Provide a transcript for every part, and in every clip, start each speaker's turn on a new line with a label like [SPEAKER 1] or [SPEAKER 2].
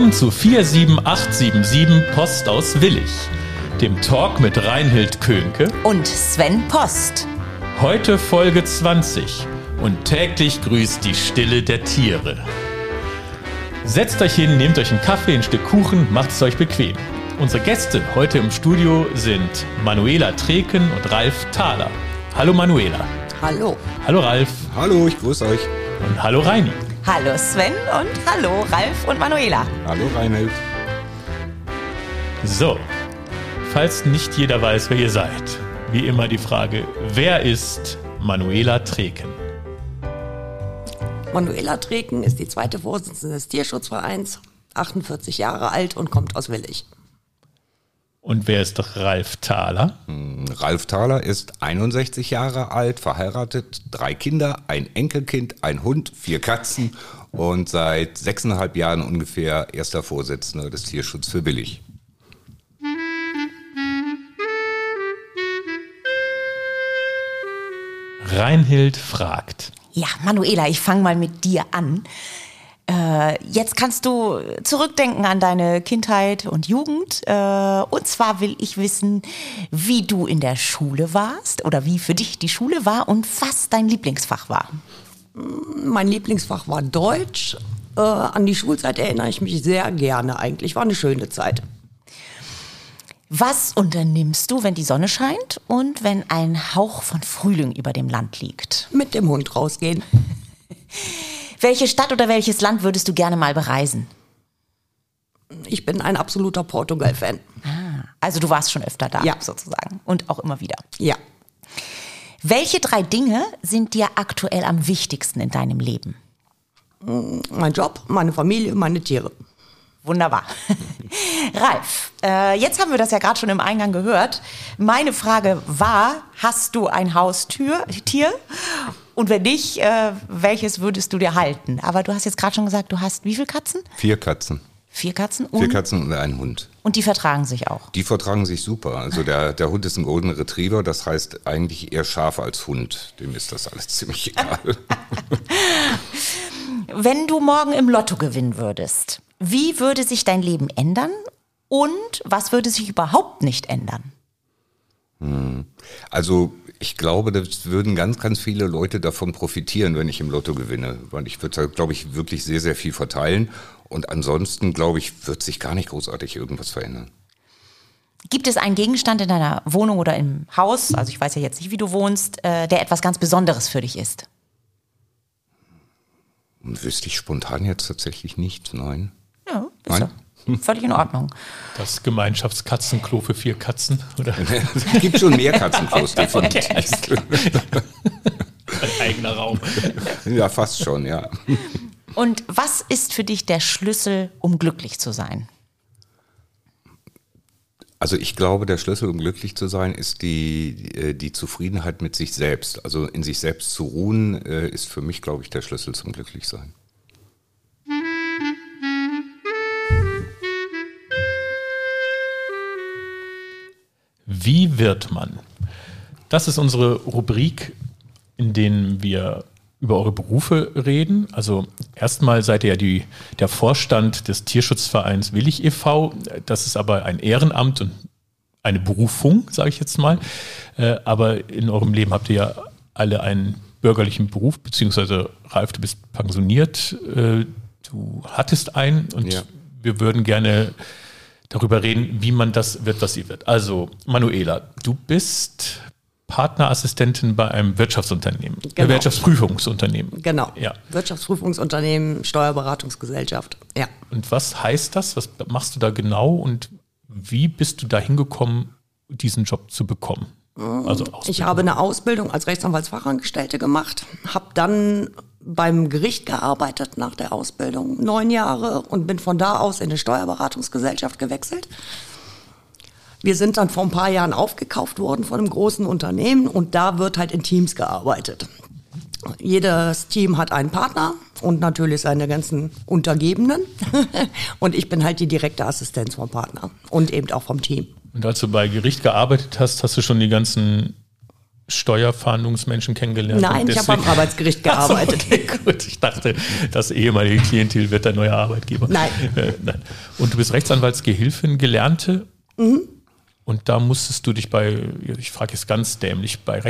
[SPEAKER 1] Willkommen zu 47877 Post aus Willig, dem Talk mit Reinhild Könke
[SPEAKER 2] und Sven Post.
[SPEAKER 1] Heute Folge 20 und täglich grüßt die Stille der Tiere. Setzt euch hin, nehmt euch einen Kaffee, ein Stück Kuchen, macht es euch bequem. Unsere Gäste heute im Studio sind Manuela Treken und Ralf Thaler. Hallo Manuela.
[SPEAKER 2] Hallo.
[SPEAKER 1] Hallo Ralf.
[SPEAKER 3] Hallo, ich grüße euch.
[SPEAKER 1] Und hallo Reini.
[SPEAKER 2] Hallo Sven und hallo Ralf und Manuela.
[SPEAKER 3] Hallo Reinhild.
[SPEAKER 1] So, falls nicht jeder weiß, wer ihr seid, wie immer die Frage, wer ist Manuela Treken?
[SPEAKER 4] Manuela Treken ist die zweite Vorsitzende des Tierschutzvereins, 48 Jahre alt und kommt aus Willig.
[SPEAKER 1] Und wer ist Ralf Thaler?
[SPEAKER 3] Hm, Ralf Thaler ist 61 Jahre alt, verheiratet, drei Kinder, ein Enkelkind, ein Hund, vier Katzen und seit sechseinhalb Jahren ungefähr erster Vorsitzender des Tierschutz für Billig.
[SPEAKER 1] Reinhild fragt.
[SPEAKER 2] Ja, Manuela, ich fange mal mit dir an. Äh, jetzt kannst du zurückdenken an deine Kindheit und Jugend. Äh, und zwar will ich wissen, wie du in der Schule warst oder wie für dich die Schule war und was dein Lieblingsfach war.
[SPEAKER 4] Mein Lieblingsfach war Deutsch. Äh, an die Schulzeit erinnere ich mich sehr gerne eigentlich. War eine schöne Zeit.
[SPEAKER 2] Was unternimmst du, wenn die Sonne scheint und wenn ein Hauch von Frühling über dem Land liegt?
[SPEAKER 4] Mit dem Hund rausgehen.
[SPEAKER 2] Welche Stadt oder welches Land würdest du gerne mal bereisen?
[SPEAKER 4] Ich bin ein absoluter Portugal-Fan.
[SPEAKER 2] Ah, also du warst schon öfter da,
[SPEAKER 4] ja.
[SPEAKER 2] sozusagen. Und auch immer wieder.
[SPEAKER 4] Ja.
[SPEAKER 2] Welche drei Dinge sind dir aktuell am wichtigsten in deinem Leben?
[SPEAKER 4] Mein Job, meine Familie, meine Tiere.
[SPEAKER 2] Wunderbar. Ralf, äh, jetzt haben wir das ja gerade schon im Eingang gehört. Meine Frage war, hast du ein Haustier? Und wenn nicht, äh, welches würdest du dir halten? Aber du hast jetzt gerade schon gesagt, du hast wie viele Katzen?
[SPEAKER 3] Vier Katzen.
[SPEAKER 2] Vier Katzen?
[SPEAKER 3] Und? Vier Katzen und ein Hund.
[SPEAKER 2] Und die vertragen sich auch?
[SPEAKER 3] Die vertragen sich super. Also der, der Hund ist ein Golden Retriever, das heißt eigentlich eher Schaf als Hund. Dem ist das alles ziemlich egal.
[SPEAKER 2] Wenn du morgen im Lotto gewinnen würdest, wie würde sich dein Leben ändern und was würde sich überhaupt nicht ändern?
[SPEAKER 3] Hm. Also ich glaube, das würden ganz, ganz viele Leute davon profitieren, wenn ich im Lotto gewinne. Weil ich würde, glaube ich, wirklich sehr, sehr viel verteilen. Und ansonsten, glaube ich, wird sich gar nicht großartig irgendwas verändern.
[SPEAKER 2] Gibt es einen Gegenstand in deiner Wohnung oder im Haus, also ich weiß ja jetzt nicht, wie du wohnst, äh, der etwas ganz Besonderes für dich ist?
[SPEAKER 3] Wüsste ich spontan jetzt tatsächlich nicht, nein.
[SPEAKER 2] Ja, nein? Ja völlig in Ordnung.
[SPEAKER 1] Das Gemeinschaftskatzenklo für vier Katzen, oder?
[SPEAKER 3] es gibt schon mehr Katzenklos, definitiv.
[SPEAKER 1] Ein eigener Raum.
[SPEAKER 3] Ja, fast schon, ja.
[SPEAKER 2] Und was ist für dich der Schlüssel, um glücklich zu sein?
[SPEAKER 3] Also ich glaube, der Schlüssel, um glücklich zu sein, ist die, die Zufriedenheit mit sich selbst. Also in sich selbst zu ruhen, ist für mich, glaube ich, der Schlüssel zum Glücklichsein.
[SPEAKER 1] Wie wird man? Das ist unsere Rubrik, in denen wir über eure Berufe reden. Also erstmal seid ihr ja die, der Vorstand des Tierschutzvereins Willig e.V. Das ist aber ein Ehrenamt und eine Berufung, sage ich jetzt mal. Äh, aber in eurem Leben habt ihr ja alle einen bürgerlichen Beruf, beziehungsweise Ralf, du bist pensioniert, äh, du hattest einen und ja. wir würden gerne darüber reden, wie man das wird, was sie wird. Also, Manuela, du bist Partnerassistentin bei einem Wirtschaftsunternehmen, äh, genau. Wirtschaftsprüfungsunternehmen.
[SPEAKER 4] Genau. Ja. Wirtschaftprüfungsunternehmen, Steuerberatungsgesellschaft. Ja.
[SPEAKER 1] Und was heißt das? Was machst du da genau und wie bist du da hingekommen, diesen Job zu bekommen?
[SPEAKER 4] Also ich habe eine Ausbildung als Rechtsanwaltsfachangestellte gemacht, habe dann beim Gericht gearbeitet nach der Ausbildung, neun Jahre, und bin von da aus in eine Steuerberatungsgesellschaft gewechselt. Wir sind dann vor ein paar Jahren aufgekauft worden von einem großen Unternehmen und da wird halt in Teams gearbeitet. Jedes Team hat einen Partner und natürlich seine ganzen Untergebenen. und ich bin halt die direkte Assistenz vom Partner und eben auch vom Team.
[SPEAKER 1] Und als du bei Gericht gearbeitet hast, hast du schon die ganzen Steuerfahndungsmenschen kennengelernt?
[SPEAKER 4] Nein, ich habe beim Arbeitsgericht gearbeitet.
[SPEAKER 1] okay, gut, ich dachte, das ehemalige Klientel wird dein neuer Arbeitgeber.
[SPEAKER 4] Nein.
[SPEAKER 1] Äh, nein. Und du bist Rechtsanwaltsgehilfin, Gelernte.
[SPEAKER 4] Mhm.
[SPEAKER 1] Und da musstest du dich bei, ich frage jetzt ganz dämlich, bei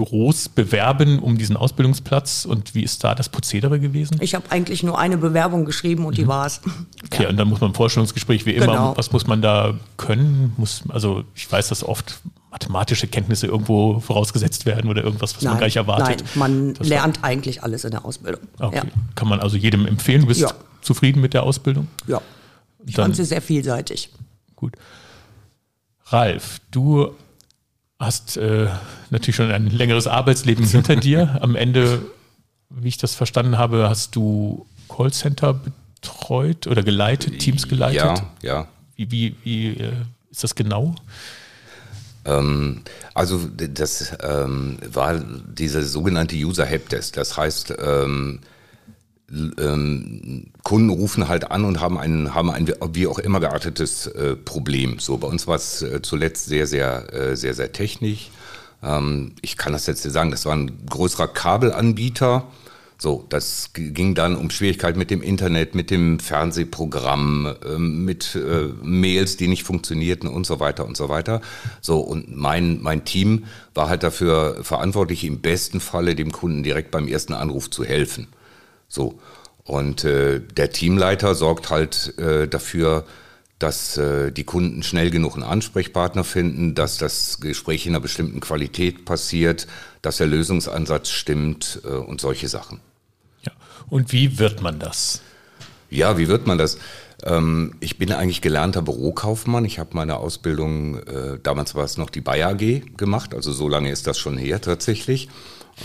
[SPEAKER 1] Rechtsanwaltsbüros bewerben um diesen Ausbildungsplatz. Und wie ist da das Prozedere gewesen?
[SPEAKER 4] Ich habe eigentlich nur eine Bewerbung geschrieben und die war's.
[SPEAKER 1] Okay, und dann muss man im Vorstellungsgespräch wie immer,
[SPEAKER 4] Genau.
[SPEAKER 1] was muss man da können? Muss, also ich weiß, dass oft mathematische Kenntnisse irgendwo vorausgesetzt werden oder irgendwas, was man gar nicht erwartet.
[SPEAKER 4] nein, man
[SPEAKER 1] Das war-
[SPEAKER 4] lernt eigentlich alles in der Ausbildung.
[SPEAKER 1] Okay. Kann man also jedem empfehlen. Du bist
[SPEAKER 4] Ja.
[SPEAKER 1] zufrieden mit der Ausbildung?
[SPEAKER 4] Ja, ja. Ich
[SPEAKER 1] Dann-
[SPEAKER 4] fand sie sehr vielseitig.
[SPEAKER 1] Gut. Ralf, du hast äh, natürlich schon ein längeres Arbeitsleben hinter dir. Am Ende, wie ich das verstanden habe, hast du Callcenter betreut oder geleitet, Teams geleitet.
[SPEAKER 3] Ja, ja.
[SPEAKER 1] Wie, wie, wie äh, ist das genau?
[SPEAKER 3] Ähm, also das ähm, war diese sogenannte User Helpdesk. Das heißt, ähm, ähm, Kunden rufen halt an und haben ein, haben ein wie auch immer geartetes äh, Problem. So bei uns war es äh, zuletzt sehr, sehr, äh, sehr, sehr technisch. Ähm, ich kann das jetzt nicht sagen. Das war ein größerer Kabelanbieter. So, das ging dann um Schwierigkeiten mit dem Internet, mit dem Fernsehprogramm, ähm, mit äh, Mails, die nicht funktionierten und so weiter und so weiter. So, und mein, mein Team war halt dafür verantwortlich, im besten Falle dem Kunden direkt beim ersten Anruf zu helfen. So. Und äh, der Teamleiter sorgt halt äh, dafür, dass äh, die Kunden schnell genug einen Ansprechpartner finden, dass das Gespräch in einer bestimmten Qualität passiert, dass der Lösungsansatz stimmt äh, und solche Sachen.
[SPEAKER 1] Ja. Und wie wird man das?
[SPEAKER 3] Ja, wie wird man das? Ähm, ich bin eigentlich gelernter Bürokaufmann. Ich habe meine Ausbildung, äh, damals war es noch die Bayer AG gemacht, also so lange ist das schon her tatsächlich.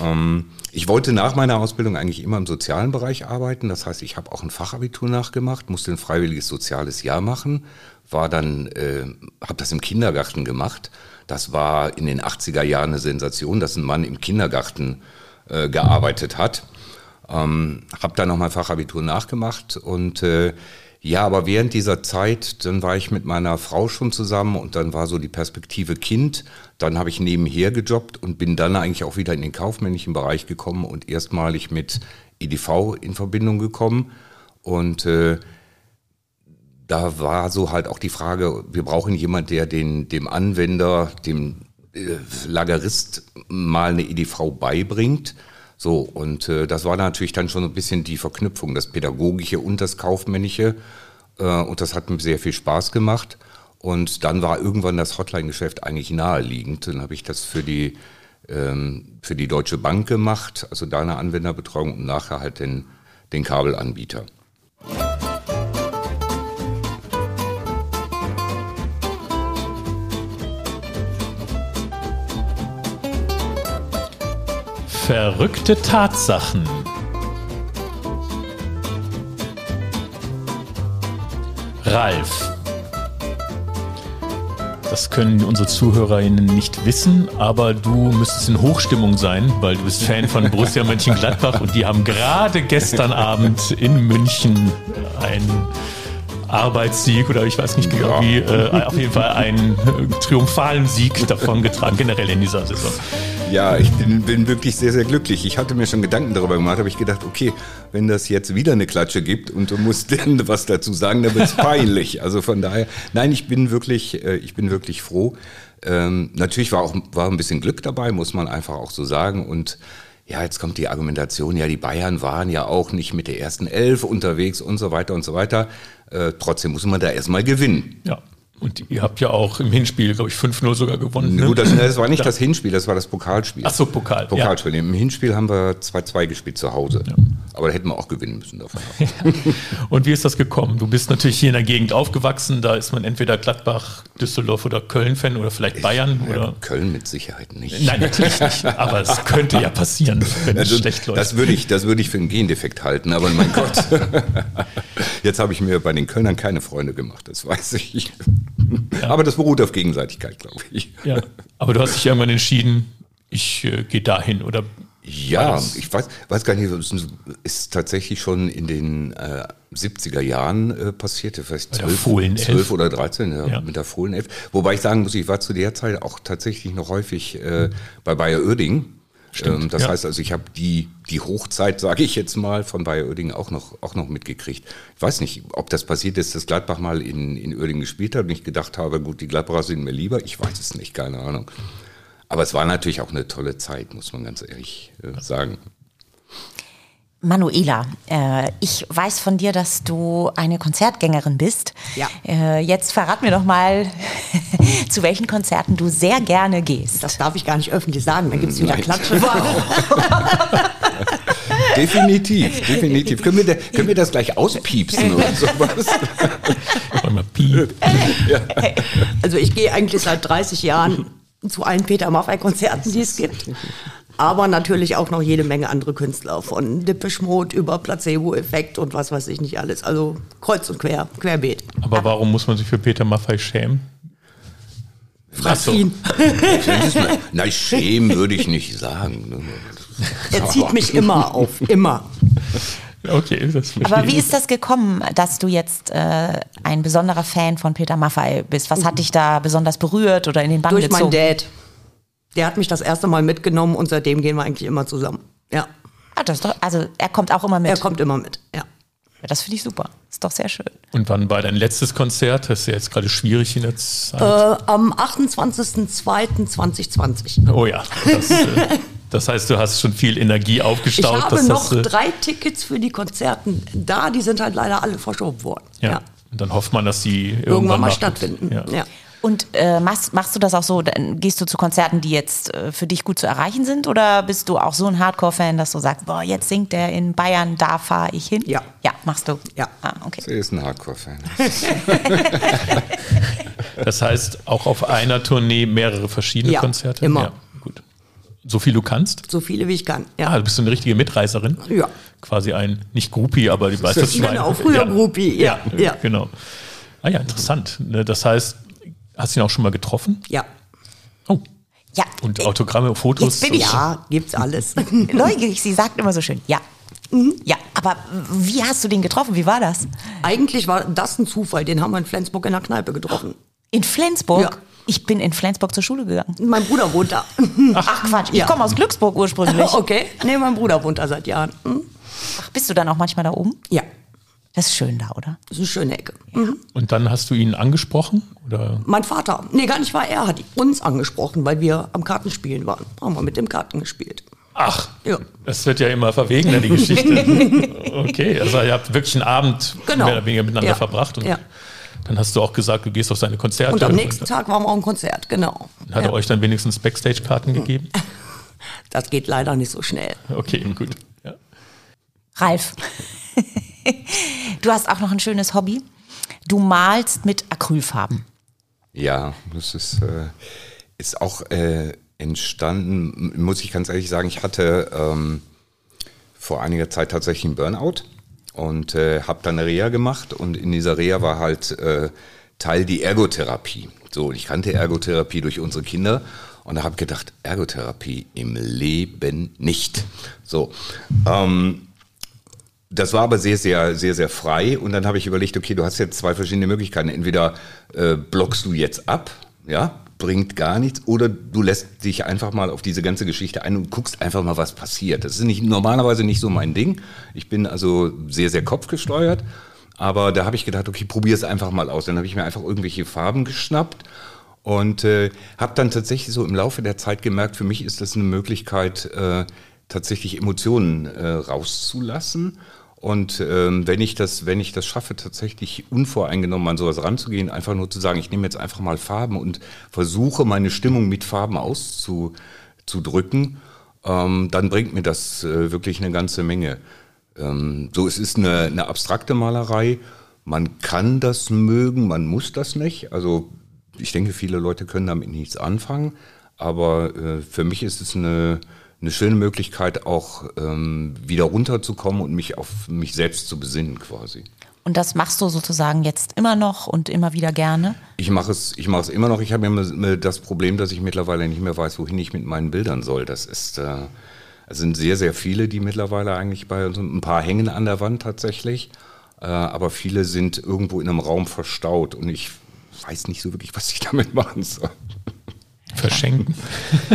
[SPEAKER 3] Ähm, ich wollte nach meiner Ausbildung eigentlich immer im sozialen Bereich arbeiten. Das heißt, ich habe auch ein Fachabitur nachgemacht, musste ein freiwilliges soziales Jahr machen, war dann, äh, habe das im Kindergarten gemacht. Das war in den 80er Jahren eine Sensation, dass ein Mann im Kindergarten äh, gearbeitet hat. Ähm, habe dann mein Fachabitur nachgemacht und äh, ja, aber während dieser Zeit, dann war ich mit meiner Frau schon zusammen und dann war so die Perspektive Kind. Dann habe ich nebenher gejobbt und bin dann eigentlich auch wieder in den kaufmännischen Bereich gekommen und erstmalig mit EDV in Verbindung gekommen. Und äh, da war so halt auch die Frage, wir brauchen jemand, der den, dem Anwender, dem äh, Lagerist mal eine EDV beibringt. So, und äh, das war natürlich dann schon ein bisschen die Verknüpfung, das Pädagogische und das Kaufmännische. Äh, und das hat mir sehr viel Spaß gemacht. Und dann war irgendwann das Hotline-Geschäft eigentlich naheliegend. Dann habe ich das für die, ähm, für die Deutsche Bank gemacht, also da eine Anwenderbetreuung und nachher halt den, den Kabelanbieter.
[SPEAKER 1] Verrückte Tatsachen. Ralf. Das können unsere ZuhörerInnen nicht wissen, aber du müsstest in Hochstimmung sein, weil du bist Fan von Borussia Mönchengladbach und die haben gerade gestern Abend in München einen Arbeitssieg oder ich weiß nicht genau wie, äh, auf jeden Fall einen äh, triumphalen Sieg davongetragen, generell in dieser Saison.
[SPEAKER 3] Ja, ich bin, bin wirklich sehr, sehr glücklich. Ich hatte mir schon Gedanken darüber gemacht, habe ich gedacht, okay, wenn das jetzt wieder eine Klatsche gibt und du musst dann was dazu sagen, dann wird's peinlich. Also von daher, nein, ich bin wirklich, äh, ich bin wirklich froh. Ähm, natürlich war auch war ein bisschen Glück dabei, muss man einfach auch so sagen. Und ja, jetzt kommt die Argumentation, ja, die Bayern waren ja auch nicht mit der ersten Elf unterwegs und so weiter und so weiter. Äh, trotzdem muss man da erstmal gewinnen.
[SPEAKER 1] Ja. Und ihr habt ja auch im Hinspiel, glaube ich, 5-0 sogar gewonnen. Ne?
[SPEAKER 3] Gut, das, das war nicht das Hinspiel, das war das Pokalspiel.
[SPEAKER 1] Ach so, Pokal.
[SPEAKER 3] Pokalspiel. Im Hinspiel haben wir 2-2 gespielt zu Hause. Aber da hätten wir auch gewinnen müssen davon.
[SPEAKER 1] Und wie ist das gekommen? Du bist natürlich hier in der Gegend aufgewachsen. Da ist man entweder Gladbach, Düsseldorf oder Köln-Fan oder vielleicht Bayern.
[SPEAKER 3] Ja,
[SPEAKER 1] Oder
[SPEAKER 3] Köln mit Sicherheit nicht.
[SPEAKER 1] Nein, natürlich nicht. Aber es könnte ja passieren, wenn es
[SPEAKER 3] Also,
[SPEAKER 1] schlecht läuft.
[SPEAKER 3] das würde ich, das würde ich für einen Gendefekt halten, aber mein Gott. Jetzt habe ich mir bei den Kölnern keine Freunde gemacht, das weiß ich. Aber das beruht auf Gegenseitigkeit, glaube ich.
[SPEAKER 1] ja. Aber du hast dich irgendwann entschieden, ich äh, gehe dahin oder
[SPEAKER 3] Ja, ich weiß, weiß gar nicht, es ist tatsächlich schon in den äh, 70er Jahren äh, passierte, vielleicht
[SPEAKER 1] der
[SPEAKER 3] 12,
[SPEAKER 1] Fohlenelf.
[SPEAKER 3] 12 oder 13, ja,
[SPEAKER 1] Ja.
[SPEAKER 3] mit der Fohlenelf. Wobei ich sagen muss, ich war zu der Zeit auch tatsächlich noch häufig äh, bei Bayer Oerding. Ähm, das
[SPEAKER 1] ja.
[SPEAKER 3] heißt also, ich habe die, die Hochzeit, sage ich jetzt mal, von Bayer Oerding auch noch, auch noch mitgekriegt. Ich weiß nicht, ob das passiert ist, dass Gladbach mal in, in Oerding gespielt hat und ich gedacht habe, gut, die Gladbacher sind mir lieber. Ich weiß es nicht, keine Ahnung. Aber es war natürlich auch eine tolle Zeit, muss man ganz ehrlich äh, sagen.
[SPEAKER 2] Manuela, äh, ich weiß von dir, dass du eine Konzertgängerin bist.
[SPEAKER 4] Ja.
[SPEAKER 2] Äh, jetzt verrat mir doch mal, zu welchen Konzerten du sehr gerne gehst.
[SPEAKER 4] Das darf ich gar nicht öffentlich sagen, dann gibt es wieder. Klatsche.
[SPEAKER 3] Definitiv, definitiv. Können wir, können wir das gleich auspiepsen oder sowas?
[SPEAKER 1] Wir piep.
[SPEAKER 4] Also ich gehe eigentlich seit 30 Jahren zu allen Peter Maffay-Konzerten, die es gibt. Aber natürlich auch noch jede Menge andere Künstler, von Depeche Mode über Placebo-Effekt und was weiß ich nicht alles. Also kreuz und quer, querbeet.
[SPEAKER 1] Aber warum muss man sich für Peter Maffay schämen? Ach so.
[SPEAKER 4] ihn.
[SPEAKER 3] Nein, schämen würde ich nicht sagen.
[SPEAKER 4] Er zieht mich immer auf, immer.
[SPEAKER 1] Okay, das verstehe
[SPEAKER 2] Aber wie ist das gekommen, dass du jetzt äh, ein besonderer Fan von Peter Maffay bist? Was hat dich da besonders berührt oder in den Bann
[SPEAKER 4] Durch
[SPEAKER 2] gezogen?
[SPEAKER 4] meinen Dad. Der hat mich das erste Mal mitgenommen und seitdem gehen wir eigentlich immer zusammen. Ja,
[SPEAKER 2] Ah, das ist doch, also er kommt auch immer mit.
[SPEAKER 4] er kommt immer mit. Ja.
[SPEAKER 2] Ja, das finde ich super. Ist doch sehr schön.
[SPEAKER 1] Und wann war dein letztes Konzert? Das ist ja jetzt gerade schwierig in der Zeit.
[SPEAKER 4] Äh, am 28.02.2020.
[SPEAKER 1] oh ja. Das, äh, das heißt, du hast schon viel Energie
[SPEAKER 4] Ich
[SPEAKER 1] aufgestaut.
[SPEAKER 4] habe
[SPEAKER 1] das
[SPEAKER 4] noch
[SPEAKER 1] hast du-
[SPEAKER 4] drei Tickets für die Konzerten da, die sind halt leider alle verschoben worden.
[SPEAKER 1] Ja. Und dann hofft man, dass die irgendwann,
[SPEAKER 4] Irgendwann mal stattfinden.
[SPEAKER 1] Ja.
[SPEAKER 4] Ja.
[SPEAKER 2] Und äh, machst, machst du das auch so, dann gehst du zu Konzerten, die jetzt äh, für dich gut zu erreichen sind? Oder bist du auch so ein Hardcore-Fan, dass du sagst, boah, jetzt singt der in Bayern, da fahre ich hin?
[SPEAKER 4] Ja.
[SPEAKER 2] Ja, machst du?
[SPEAKER 4] Ja.
[SPEAKER 2] Ah, okay.
[SPEAKER 3] Er ist ein Hardcore-Fan.
[SPEAKER 1] Das heißt, auch auf einer Tournee mehrere verschiedene
[SPEAKER 4] Ja,
[SPEAKER 1] Konzerte?
[SPEAKER 4] immer.
[SPEAKER 1] Ja, gut. So viel du kannst?
[SPEAKER 4] So viele wie ich kann. Ja.
[SPEAKER 1] Ah, du bist so eine richtige Mitreißerin?
[SPEAKER 4] Ja.
[SPEAKER 1] Quasi ein, nicht Groupie, aber die weißt das schon.
[SPEAKER 4] Genau, früher Groupie, ja, ja.
[SPEAKER 1] Genau. Ah ja, interessant. Ne, Das heißt, hast du ihn auch schon mal getroffen?
[SPEAKER 4] ja.
[SPEAKER 1] Oh.
[SPEAKER 2] Ja.
[SPEAKER 1] Und Autogramme, Fotos?
[SPEAKER 2] Jetzt bin ich-
[SPEAKER 4] Ja, gibt's alles.
[SPEAKER 2] Neugierig, sie sagt immer so schön, ja. Ja, aber wie hast du den getroffen? Wie war das?
[SPEAKER 4] Eigentlich war das ein Zufall, den haben wir in Flensburg in der Kneipe getroffen.
[SPEAKER 2] In Flensburg?
[SPEAKER 4] Ja.
[SPEAKER 2] Ich bin in Flensburg zur Schule gegangen.
[SPEAKER 4] Mein Bruder wohnt da.
[SPEAKER 2] Ach Quatsch, ich
[SPEAKER 4] Ja.
[SPEAKER 2] komme aus Glücksburg ursprünglich.
[SPEAKER 4] Okay, nee, mein Bruder wohnt da seit Jahren. Hm?
[SPEAKER 2] Ach, bist du dann auch manchmal da oben?
[SPEAKER 4] Ja,
[SPEAKER 2] Das ist schön da, oder?
[SPEAKER 4] das ist eine schöne Ecke. Mhm.
[SPEAKER 1] Und dann hast du ihn angesprochen? Oder?
[SPEAKER 4] Mein Vater, nee, gar nicht war er, hat uns angesprochen, weil wir am Kartenspielen waren. Haben wir mit dem Karten gespielt.
[SPEAKER 1] Ach,
[SPEAKER 4] Ja.
[SPEAKER 1] das wird ja immer verwegener, die Geschichte. okay, also ihr habt wirklich einen Abend
[SPEAKER 4] Genau.
[SPEAKER 1] mehr oder weniger miteinander
[SPEAKER 4] Ja.
[SPEAKER 1] verbracht. Und
[SPEAKER 4] Ja.
[SPEAKER 1] dann hast du auch gesagt, du gehst auf seine Konzerte.
[SPEAKER 4] Und am nächsten Tag waren wir auf dem Konzert, genau.
[SPEAKER 1] Hat er
[SPEAKER 4] Ja.
[SPEAKER 1] euch dann wenigstens Backstage-Karten gegeben?
[SPEAKER 4] Das geht leider nicht so schnell.
[SPEAKER 1] Okay, gut. Ja.
[SPEAKER 2] Ralf, du hast auch noch ein schönes Hobby. Du malst mit Acrylfarben.
[SPEAKER 3] Ja, das ist, äh, ist auch äh, entstanden, muss ich ganz ehrlich sagen, ich hatte ähm, vor einiger Zeit tatsächlich einen Burnout und äh, habe dann eine Reha gemacht und in dieser Reha war halt äh, Teil die Ergotherapie. So, ich kannte Ergotherapie durch unsere Kinder und da habe gedacht, Ergotherapie im Leben nicht. So, ähm, das war aber sehr, sehr, sehr, sehr frei. Und dann habe ich überlegt, okay, du hast jetzt zwei verschiedene Möglichkeiten. Entweder äh, blockst du jetzt ab, ja, bringt gar nichts, oder du lässt dich einfach mal auf diese ganze Geschichte ein und guckst einfach mal, was passiert. Das ist nicht, normalerweise nicht so mein Ding. Ich bin also sehr, sehr kopfgesteuert. Aber da habe ich gedacht, okay, probier es einfach mal aus. Dann habe ich mir einfach irgendwelche Farben geschnappt und äh, habe dann tatsächlich so im Laufe der Zeit gemerkt, für mich ist das eine Möglichkeit, äh, tatsächlich Emotionen äh, rauszulassen. Und ähm, wenn ich das, wenn ich das schaffe, tatsächlich unvoreingenommen an sowas ranzugehen, einfach nur zu sagen, ich nehme jetzt einfach mal Farben und versuche meine Stimmung mit Farben auszudrücken, ähm, dann bringt mir das äh, wirklich eine ganze Menge. Ähm, so, es ist eine, eine abstrakte Malerei. Man kann das mögen, man muss das nicht. Also ich denke, viele Leute können damit nichts anfangen. Aber äh, für mich ist es eine, eine schöne Möglichkeit, auch ähm, wieder runterzukommen und mich auf mich selbst zu besinnen quasi.
[SPEAKER 2] Und das machst du sozusagen jetzt immer noch und immer wieder gerne?
[SPEAKER 3] Ich mache es, ich mache es immer noch. Ich habe immer das Problem, dass ich mittlerweile nicht mehr weiß, wohin ich mit meinen Bildern soll. Das ist, äh, Es sind sehr, sehr viele, die mittlerweile eigentlich bei uns, ein paar hängen an der Wand tatsächlich, äh, aber viele sind irgendwo in einem Raum verstaut und ich weiß nicht so wirklich, was ich damit machen soll.
[SPEAKER 1] Verschenken.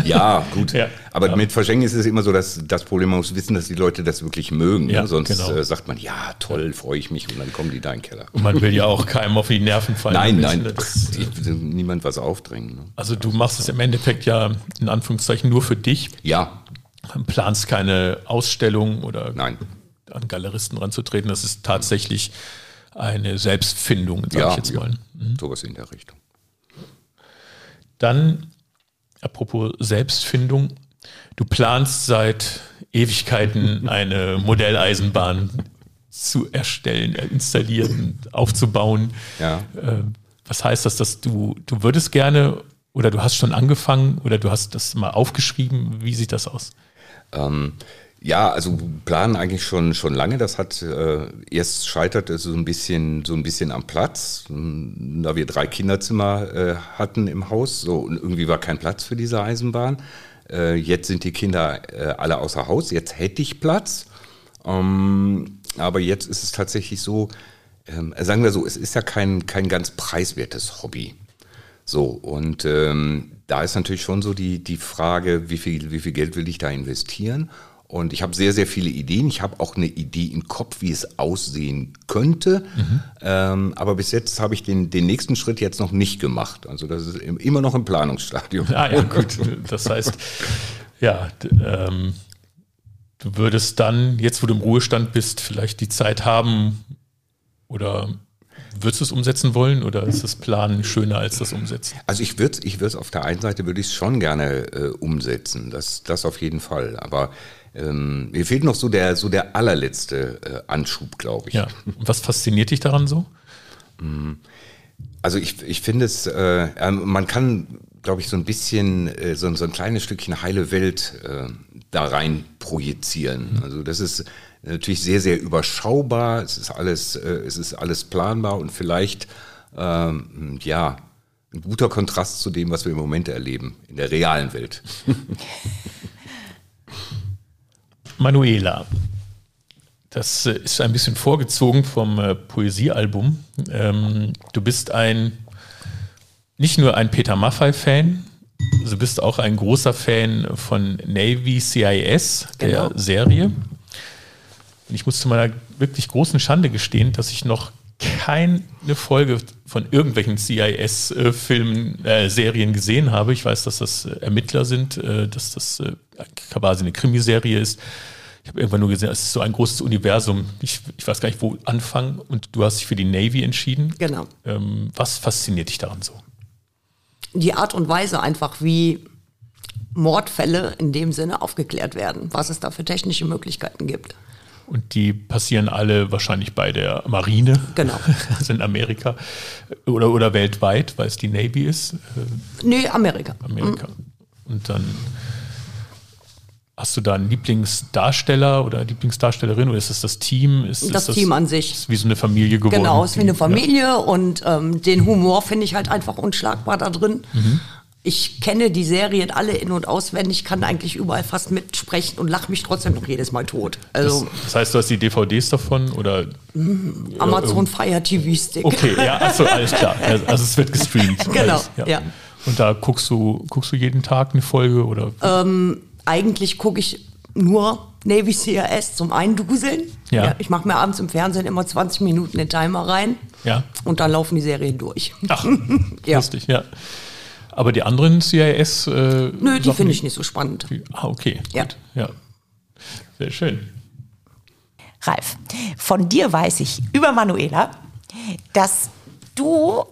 [SPEAKER 3] Ja, gut.
[SPEAKER 1] Ja.
[SPEAKER 3] Aber
[SPEAKER 1] Ja.
[SPEAKER 3] mit Verschenken ist es immer so, dass das Problem, man muss wissen, dass die Leute das wirklich mögen.
[SPEAKER 1] Ja,
[SPEAKER 3] ne? Sonst
[SPEAKER 1] genau.
[SPEAKER 3] äh, sagt man, ja, toll, freue ich mich und dann kommen die da in den Keller.
[SPEAKER 1] Und man will ja auch keinem auf die Nerven fallen.
[SPEAKER 3] Nein, nein,
[SPEAKER 1] ne? Das,
[SPEAKER 3] ich niemand was aufdrängen. Ne?
[SPEAKER 1] also du machst es im Endeffekt ja in Anführungszeichen nur für dich,
[SPEAKER 3] Ja,
[SPEAKER 1] planst keine Ausstellung oder
[SPEAKER 3] nein.
[SPEAKER 1] an Galeristen ranzutreten. Das ist tatsächlich eine Selbstfindung, sage
[SPEAKER 3] Ja,
[SPEAKER 1] ich jetzt
[SPEAKER 3] ja.
[SPEAKER 1] mal.
[SPEAKER 3] sowas in der Richtung.
[SPEAKER 1] Dann, apropos Selbstfindung, du planst seit Ewigkeiten eine Modelleisenbahn zu erstellen, installieren, aufzubauen.
[SPEAKER 3] Ja.
[SPEAKER 1] Äh, Was heißt das, dass du, du würdest gerne oder du hast schon angefangen oder du hast das mal aufgeschrieben? Wie sieht das aus?
[SPEAKER 3] Ähm, ja, also planen eigentlich schon schon lange. Das hat äh, erst scheitert es so ein bisschen so ein bisschen am Platz, m, da wir drei Kinderzimmer äh, hatten im Haus. So und irgendwie war kein Platz für diese Eisenbahn. Äh, jetzt sind die Kinder äh, alle außer Haus. Jetzt hätte ich Platz. Ähm, aber jetzt ist es tatsächlich so, ähm, sagen wir so, es ist ja kein kein ganz preiswertes Hobby. So, und ähm, da ist natürlich schon so die, die Frage, wie viel, wie viel Geld will ich da investieren? Und ich habe sehr, sehr viele Ideen. Ich habe auch eine Idee im Kopf, wie es aussehen könnte. Ähm, aber bis jetzt habe ich den, den nächsten Schritt jetzt noch nicht gemacht. Also das ist im- immer noch im Planungsstadium.
[SPEAKER 1] Ah ja, gut. Das heißt, ja, ähm, du würdest dann, jetzt wo du im Ruhestand bist, vielleicht die Zeit haben oder würdest du es umsetzen wollen oder ist das Planen schöner als das Umsetzen?
[SPEAKER 3] Also ich würde ich würd's auf der einen Seite würde ich es schon gerne äh, umsetzen, das, das auf jeden Fall. Aber ähm, mir fehlt noch so der, so der allerletzte äh, Anschub, glaube ich.
[SPEAKER 1] Ja. Was fasziniert dich daran so?
[SPEAKER 3] Also ich, ich finde es, äh, ähm, man kann, glaube ich, so ein bisschen, äh, so, so ein kleines Stückchen heile Welt äh, da rein projizieren. Also das ist natürlich sehr, sehr überschaubar, es ist alles, äh, es ist alles planbar und vielleicht, ähm, ja, ein guter Kontrast zu dem, was wir im Moment erleben, in der realen Welt.
[SPEAKER 1] Manuela. Das äh, ist ein bisschen vorgezogen vom äh, Poesiealbum. Ähm, du bist ein, nicht nur ein Peter Maffay-Fan, du bist auch ein großer Fan von Navy CIS, der
[SPEAKER 4] Genau.
[SPEAKER 1] Serie. Und ich muss zu meiner wirklich großen Schande gestehen, dass ich noch keine Folge von irgendwelchen CIS-Filmen, äh, Serien gesehen habe. Ich weiß, dass das äh, Ermittler sind, äh, dass das äh, quasi eine Krimiserie ist. Ich habe irgendwann nur gesehen, es ist so ein großes Universum. Ich, ich weiß gar nicht, wo anfangen. Und du hast dich für die Navy entschieden.
[SPEAKER 4] Genau.
[SPEAKER 1] Ähm, was fasziniert dich daran so?
[SPEAKER 4] Die Art und Weise einfach, wie Mordfälle in dem Sinne aufgeklärt werden, was es da für technische Möglichkeiten gibt.
[SPEAKER 1] Und die passieren alle wahrscheinlich bei der Marine.
[SPEAKER 4] Genau.
[SPEAKER 1] Also in Amerika oder, oder weltweit, weil es die Navy ist. Äh,
[SPEAKER 4] Nee, Amerika.
[SPEAKER 1] Amerika. Und dann hast du da einen Lieblingsdarsteller oder Lieblingsdarstellerin oder ist es das Team? Ist
[SPEAKER 4] Das
[SPEAKER 1] ist
[SPEAKER 4] Team an sich.
[SPEAKER 1] Ist wie so eine Familie geworden.
[SPEAKER 4] Genau, ist wie eine
[SPEAKER 1] Ja.
[SPEAKER 4] Familie und ähm, den Humor finde ich halt einfach unschlagbar da drin.
[SPEAKER 1] Mhm.
[SPEAKER 4] Ich kenne die Serien alle in- und auswendig, kann eigentlich überall fast mitsprechen und lache mich trotzdem noch jedes Mal tot.
[SPEAKER 1] Das,
[SPEAKER 4] Also
[SPEAKER 1] das heißt, du hast die DVDs davon oder?
[SPEAKER 4] Amazon Fire TV Stick.
[SPEAKER 1] Okay, ja, achso, alles klar. Also also es wird gestreamt.
[SPEAKER 4] Genau,
[SPEAKER 1] Alles,
[SPEAKER 4] ja.
[SPEAKER 1] Und da guckst du, guckst du jeden Tag eine Folge oder?
[SPEAKER 4] Eigentlich gucke ich nur Navy CRS zum Einduseln.
[SPEAKER 1] Ja.
[SPEAKER 4] ich mache mir abends im Fernsehen immer 20 Minuten den Timer rein
[SPEAKER 1] Ja.
[SPEAKER 4] und dann laufen die Serien durch.
[SPEAKER 1] Ach,
[SPEAKER 4] Ja.
[SPEAKER 1] lustig, ja. Aber die anderen CIS. Äh,
[SPEAKER 4] Nö, die finde ich nicht so spannend.
[SPEAKER 1] die- Ah, okay.
[SPEAKER 4] Ja.
[SPEAKER 1] Gut. Ja. Sehr schön.
[SPEAKER 2] Ralf, von dir weiß ich über Manuela, dass du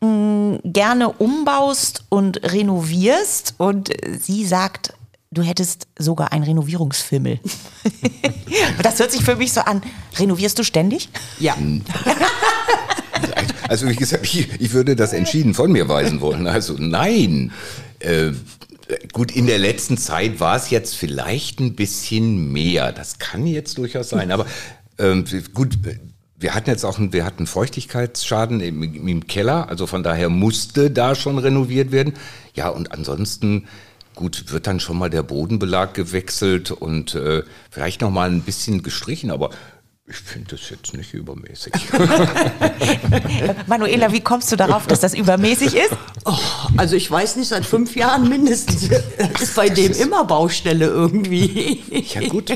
[SPEAKER 2] mh, gerne umbaust und renovierst und sie sagt, du hättest sogar einen Renovierungsfimmel. das hört sich für mich so an. Renovierst du ständig?
[SPEAKER 4] Ja,
[SPEAKER 3] Also wie gesagt, ich, ich würde das entschieden von mir weisen wollen. Also nein. Äh, gut, in der letzten Zeit war es jetzt vielleicht ein bisschen mehr. Das kann jetzt durchaus sein. Aber ähm, gut, wir hatten jetzt auch einen, wir hatten Feuchtigkeitsschaden im, im Keller. Also von daher musste da schon renoviert werden. Ja, und ansonsten gut, wird dann schon mal der Bodenbelag gewechselt und äh, vielleicht noch mal ein bisschen gestrichen, aber ich finde das jetzt nicht übermäßig.
[SPEAKER 2] Manuela, wie kommst du darauf, dass das übermäßig ist?
[SPEAKER 4] Oh, also ich weiß nicht, seit fünf Jahren mindestens ist bei dem immer Baustelle irgendwie.
[SPEAKER 3] Ja gut,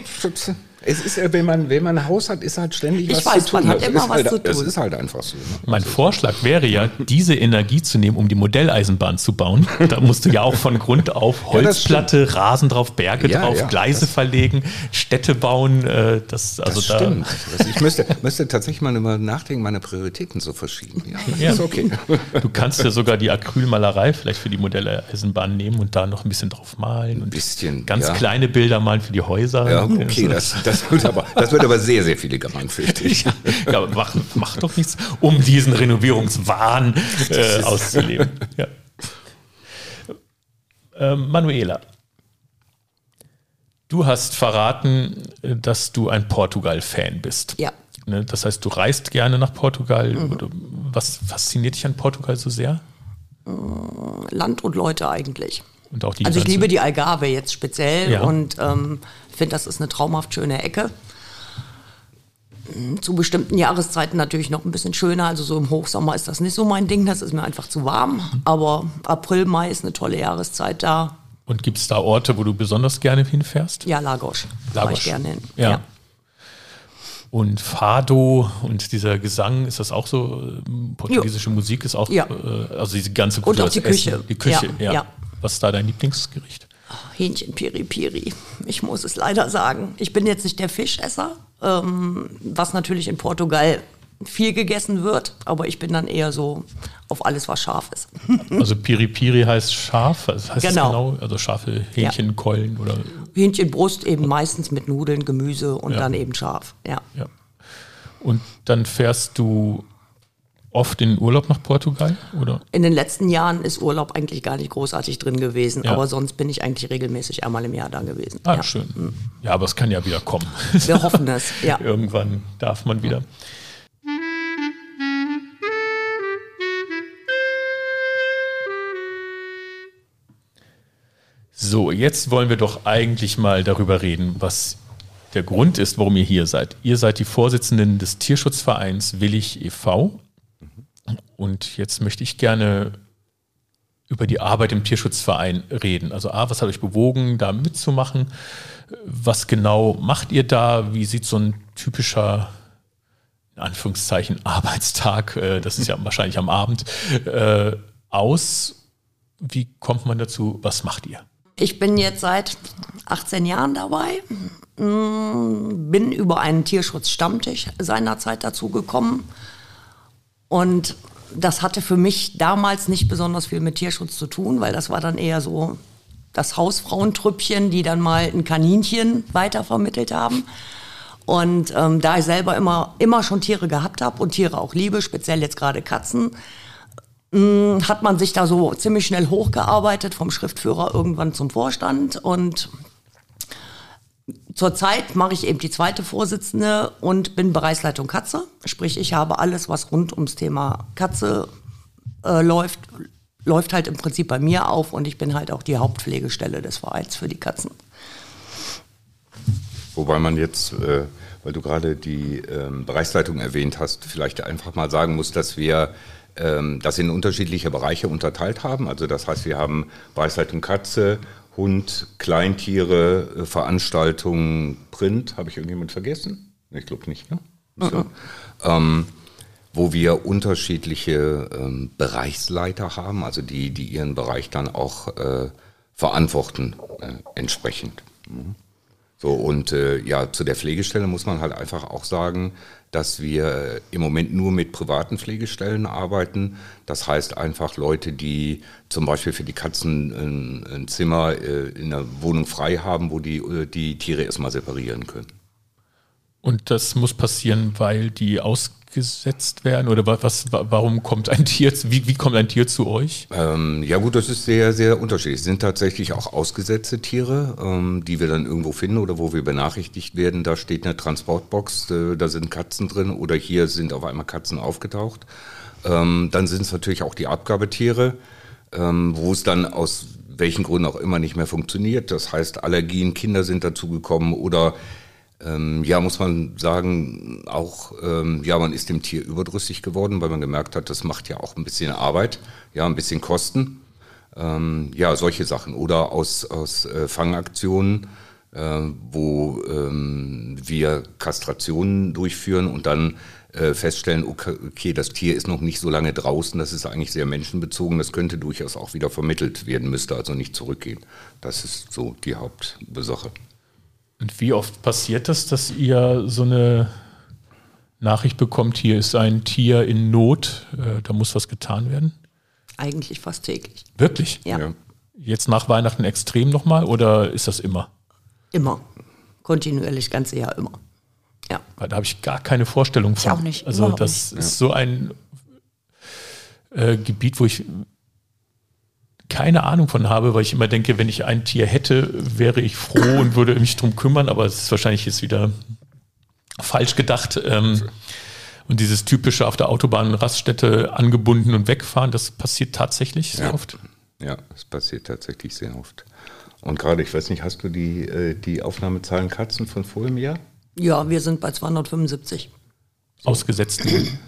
[SPEAKER 3] es ist ja, wenn man, wenn man ein Haus hat, ist halt ständig
[SPEAKER 4] Ich
[SPEAKER 3] was
[SPEAKER 4] weiß,
[SPEAKER 3] zu tun.
[SPEAKER 4] man hat
[SPEAKER 3] Das
[SPEAKER 4] immer was
[SPEAKER 3] halt,
[SPEAKER 4] zu
[SPEAKER 3] Das
[SPEAKER 4] tun.
[SPEAKER 3] ist halt einfach so. Ne?
[SPEAKER 1] Mein Vorschlag wäre ja, diese Energie zu nehmen, um die Modelleisenbahn zu bauen. Da musst du ja auch von Grund auf
[SPEAKER 3] Ja, das
[SPEAKER 1] Holzplatte, Rasen drauf, Berge
[SPEAKER 3] Ja,
[SPEAKER 1] drauf,
[SPEAKER 3] ja,
[SPEAKER 1] Gleise verlegen, Städte bauen. Äh, das, also
[SPEAKER 3] Das
[SPEAKER 1] da,
[SPEAKER 3] stimmt. Also ich müsste, müsste tatsächlich mal über nachdenken, meine Prioritäten zu verschieben. Ja, das
[SPEAKER 1] Ja.
[SPEAKER 3] ist okay.
[SPEAKER 1] Du kannst ja sogar die Acrylmalerei vielleicht für die Modelleisenbahn nehmen und da noch ein bisschen drauf malen. Und
[SPEAKER 3] bisschen,
[SPEAKER 1] Ganz
[SPEAKER 3] ja.
[SPEAKER 1] kleine Bilder malen für die Häuser.
[SPEAKER 3] Ja, okay, das, das, wird aber, das wird aber sehr, sehr filigram, fürchte ich.
[SPEAKER 1] Ja, ja, mach, mach doch nichts, um diesen Renovierungswahn äh, auszuleben. Ja. Ähm, Manuela, du hast verraten, äh, dass du ein Portugal-Fan bist.
[SPEAKER 4] Ja.
[SPEAKER 1] Ne, Das heißt, du reist gerne nach Portugal. Oder Was fasziniert dich an Portugal so sehr?
[SPEAKER 4] Land und Leute eigentlich.
[SPEAKER 1] Und auch die
[SPEAKER 4] Also ich liebe die Algarve jetzt speziell
[SPEAKER 1] Ja.
[SPEAKER 4] und ähm, finde, das ist eine traumhaft schöne Ecke. Mm, Zu bestimmten Jahreszeiten natürlich noch ein bisschen schöner. Also so im Hochsommer ist das nicht so mein Ding, das ist mir einfach zu warm. Aber April, Mai ist eine tolle Jahreszeit da.
[SPEAKER 1] Und gibt es da Orte, wo du besonders gerne hinfährst?
[SPEAKER 4] Ja, Lagos.
[SPEAKER 1] Lagos.
[SPEAKER 4] ich gerne hin.
[SPEAKER 1] Ja. Und Fado und dieser Gesang, ist das auch so? ähm, Portugiesische Musik ist auch,
[SPEAKER 4] Ja.
[SPEAKER 1] äh, also diese ganze
[SPEAKER 4] Und auch die Küche.
[SPEAKER 1] Essen, die Küche, ja.
[SPEAKER 4] Ja, ja.
[SPEAKER 1] Was ist da dein Lieblingsgericht?
[SPEAKER 4] Hähnchen Piri Piri. Ich muss es leider sagen. Ich bin jetzt nicht der Fischesser, ähm, was natürlich in Portugal viel gegessen wird, aber ich bin dann eher so auf alles, was scharf ist.
[SPEAKER 1] Also Piri Piri heißt scharf, was heißt
[SPEAKER 4] Genau.
[SPEAKER 1] das genau? Also scharfe Hähnchenkeulen oder
[SPEAKER 4] Hähnchenbrust eben meistens mit Nudeln, Gemüse und
[SPEAKER 1] Ja.
[SPEAKER 4] dann eben scharf. Ja.
[SPEAKER 1] ja. Und dann fährst du oft in den Urlaub nach Portugal, oder?
[SPEAKER 4] In den letzten Jahren ist Urlaub eigentlich gar nicht großartig drin gewesen,
[SPEAKER 1] Ja.
[SPEAKER 4] aber sonst bin ich eigentlich regelmäßig einmal im Jahr da gewesen.
[SPEAKER 1] Ah,
[SPEAKER 4] ja.
[SPEAKER 1] schön. Ja, aber es kann ja wieder kommen.
[SPEAKER 4] Wir hoffen es, ja.
[SPEAKER 1] Irgendwann darf man wieder. So, jetzt wollen wir doch eigentlich mal darüber reden, was der Grund ist, warum ihr hier seid. Ihr seid die Vorsitzenden des Tierschutzvereins Willig e.V. Und jetzt möchte ich gerne über die Arbeit im Tierschutzverein reden. Also A, was hat euch bewogen, da mitzumachen? Was genau macht ihr da? Wie sieht so ein typischer, in Anführungszeichen, Arbeitstag, äh, das ist ja wahrscheinlich am Abend, äh, aus? Wie kommt man dazu? Was macht ihr?
[SPEAKER 4] Ich bin jetzt seit 18 Jahren dabei, Mm, bin über einen Tierschutzstammtisch seinerzeit dazugekommen und das hatte für mich damals nicht besonders viel mit Tierschutz zu tun, weil das war dann eher so das Hausfrauentrüppchen, die dann mal ein Kaninchen weitervermittelt haben. Und ähm, da ich selber immer, immer schon Tiere gehabt habe und Tiere auch liebe, speziell jetzt gerade Katzen, mh, hat man sich da so ziemlich schnell hochgearbeitet, vom Schriftführer irgendwann zum Vorstand. Und zurzeit mache ich eben die zweite Vorsitzende und bin Bereichsleitung Katze. Sprich, ich habe alles, was rund ums Thema Katze äh, läuft, läuft halt im Prinzip bei mir auf und ich bin halt auch die Hauptpflegestelle des Vereins für die Katzen.
[SPEAKER 3] Wobei man jetzt, äh, weil du gerade die ähm, Bereichsleitung erwähnt hast, vielleicht einfach mal sagen muss, dass wir ähm, das in unterschiedliche Bereiche unterteilt haben. Also das heißt, wir haben Bereichsleitung Katze, Hund, Kleintiere, äh, Veranstaltungen, Print. Habe ich irgendjemand vergessen? Ich glaube nicht, ne? So. Ähm, wo wir unterschiedliche ähm, Bereichsleiter haben, also die, die ihren Bereich dann auch äh, verantworten äh, entsprechend. Mhm. So, und äh, ja, zu der Pflegestelle muss man halt einfach auch sagen, dass wir im Moment nur mit privaten Pflegestellen arbeiten. Das heißt einfach Leute, die zum Beispiel für die Katzen ein, Zimmer äh, in der Wohnung frei haben, wo die, äh, die Tiere erstmal separieren können.
[SPEAKER 1] Und das muss passieren, weil die ausgesetzt werden? Oder wa- was, wa- warum kommt ein Tier, wie, wie kommt ein Tier zu euch?
[SPEAKER 3] Ähm, ja gut, das ist sehr, sehr unterschiedlich. Es sind tatsächlich auch ausgesetzte Tiere, ähm, die wir dann irgendwo finden oder wo wir benachrichtigt werden, da steht eine Transportbox, äh, da sind Katzen drin oder hier sind auf einmal Katzen aufgetaucht. Ähm, dann sind es natürlich auch die Abgabetiere, ähm, wo es dann aus welchen Gründen auch immer nicht mehr funktioniert. Das heißt, Allergien, Kinder sind dazugekommen oder ähm, ja, muss man sagen, auch, ähm, ja, man ist dem Tier überdrüssig geworden, weil man gemerkt hat, das macht ja auch ein bisschen Arbeit, ja, ein bisschen Kosten. Ähm, ja, solche Sachen. Oder aus, aus äh, Fangaktionen, äh, wo ähm, wir Kastrationen durchführen und dann äh, feststellen, okay, okay, das Tier ist noch nicht so lange draußen, das ist eigentlich sehr menschenbezogen, das könnte durchaus auch wieder vermittelt werden, müsste also nicht zurückgehen. Das ist so die Hauptsache.
[SPEAKER 1] Und wie oft passiert das, dass ihr so eine Nachricht bekommt, hier ist ein Tier in Not, äh, da muss was getan werden?
[SPEAKER 4] Eigentlich fast täglich.
[SPEAKER 1] Wirklich?
[SPEAKER 4] Ja.
[SPEAKER 3] Ja.
[SPEAKER 1] Jetzt nach Weihnachten extrem nochmal oder ist das immer?
[SPEAKER 4] Immer. Kontinuierlich, ganze Jahr immer. Ja.
[SPEAKER 1] Weil da habe ich gar keine Vorstellung von.
[SPEAKER 2] auch nicht,
[SPEAKER 1] Also
[SPEAKER 2] überhaupt
[SPEAKER 1] das ist so ein äh, Gebiet, wo ich keine Ahnung von habe, weil ich immer denke, wenn ich ein Tier hätte, wäre ich froh und würde mich drum kümmern, aber es ist wahrscheinlich jetzt wieder falsch gedacht. Ähm, und dieses typische auf der Autobahn Raststätte angebunden und wegfahren, das passiert tatsächlich sehr
[SPEAKER 3] Ja.
[SPEAKER 1] oft.
[SPEAKER 3] Ja, es passiert tatsächlich sehr oft. Und gerade, ich weiß nicht, hast du die, äh, die Aufnahmezahlen Katzen von vor dem Jahr?
[SPEAKER 4] Ja, wir sind bei 275.
[SPEAKER 1] Ausgesetzten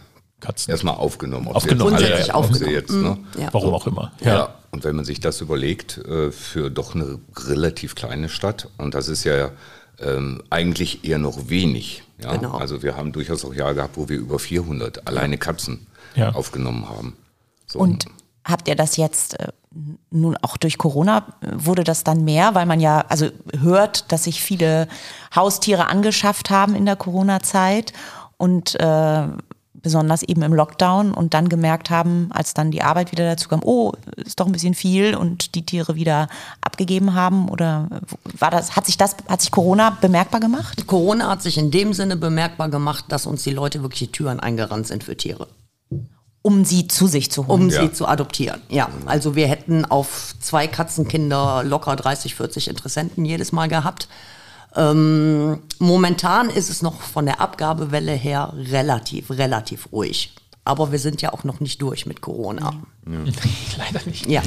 [SPEAKER 1] Katzen.
[SPEAKER 3] Erstmal aufgenommen. ob
[SPEAKER 1] Aufgenommen,
[SPEAKER 3] sie
[SPEAKER 1] alle,
[SPEAKER 3] jetzt,
[SPEAKER 1] ja,
[SPEAKER 3] sie
[SPEAKER 4] aufgenommen.
[SPEAKER 3] jetzt, ne?
[SPEAKER 4] Ja.
[SPEAKER 1] Warum auch immer.
[SPEAKER 3] Ja. Und wenn man sich das überlegt, äh, für doch eine relativ kleine Stadt, und das ist ja ähm, eigentlich eher noch wenig. Ja?
[SPEAKER 4] Genau.
[SPEAKER 3] Also wir haben durchaus auch Jahre gehabt, wo wir über 400 alleine Katzen
[SPEAKER 1] Ja.
[SPEAKER 3] aufgenommen haben. So.
[SPEAKER 2] Und habt ihr das jetzt äh, nun auch durch Corona äh, wurde das dann mehr, weil man ja also hört, dass sich viele Haustiere angeschafft haben in der Corona-Zeit und äh, besonders eben im Lockdown und dann gemerkt haben, als dann die Arbeit wieder dazu kam, oh, ist doch ein bisschen viel und die Tiere wieder abgegeben haben oder war das hat sich das hat sich Corona bemerkbar gemacht?
[SPEAKER 4] Corona hat sich in dem Sinne bemerkbar gemacht, dass uns die Leute wirklich die Türen eingerannt sind für Tiere,
[SPEAKER 2] Um sie zu sich zu holen.
[SPEAKER 4] um
[SPEAKER 3] Ja.
[SPEAKER 4] sie zu adoptieren. Ja, also wir hätten auf zwei Katzenkinder locker 30, 40 Interessenten jedes Mal gehabt. Ähm, momentan ist es noch von der Abgabewelle her relativ, relativ ruhig. Aber wir sind ja auch noch nicht durch mit Corona.
[SPEAKER 1] Leider nicht.
[SPEAKER 4] Ja.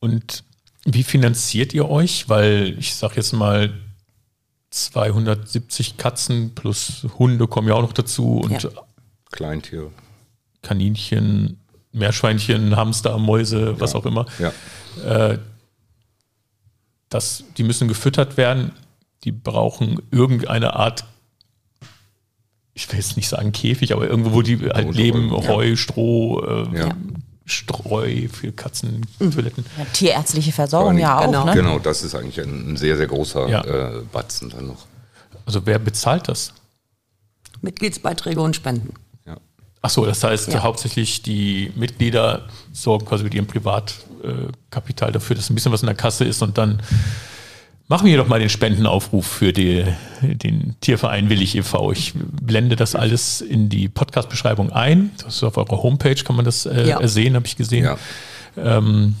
[SPEAKER 1] Und wie finanziert ihr euch? Weil ich sage jetzt mal, 270 Katzen plus Hunde kommen ja auch noch dazu und
[SPEAKER 4] Ja.
[SPEAKER 3] Kleintiere.
[SPEAKER 1] Kaninchen, Meerschweinchen, Hamster, Mäuse, was auch immer.
[SPEAKER 3] Ja.
[SPEAKER 1] Das, die müssen gefüttert werden. Die brauchen irgendeine Art, ich will jetzt nicht sagen Käfig, aber irgendwo, wo die halt
[SPEAKER 3] Unterholz,
[SPEAKER 1] leben,
[SPEAKER 3] ja.
[SPEAKER 1] Heu, Stroh, äh,
[SPEAKER 3] Ja.
[SPEAKER 1] Streu für Katzentoiletten.
[SPEAKER 2] Ja, tierärztliche Versorgung ja auch,
[SPEAKER 4] Genau.
[SPEAKER 2] ne?
[SPEAKER 3] Genau, das ist eigentlich ein, ein sehr, sehr großer
[SPEAKER 1] Ja.
[SPEAKER 3] äh, Batzen dann noch.
[SPEAKER 1] Also wer bezahlt das?
[SPEAKER 4] Mitgliedsbeiträge und Spenden.
[SPEAKER 3] Ja.
[SPEAKER 1] Ach so, das heißt
[SPEAKER 4] Ja.
[SPEAKER 1] hauptsächlich die Mitglieder sorgen quasi mit ihrem Privatkapital dafür, dass ein bisschen was in der Kasse ist und dann machen wir doch mal den Spendenaufruf für die, den Tierverein Willig e.V. Ich blende das alles in die Podcast-Beschreibung ein. Das ist auf eurer Homepage, kann man das äh,
[SPEAKER 4] Ja.
[SPEAKER 1] ersehen, habe ich gesehen.
[SPEAKER 3] Ja.
[SPEAKER 1] Ähm,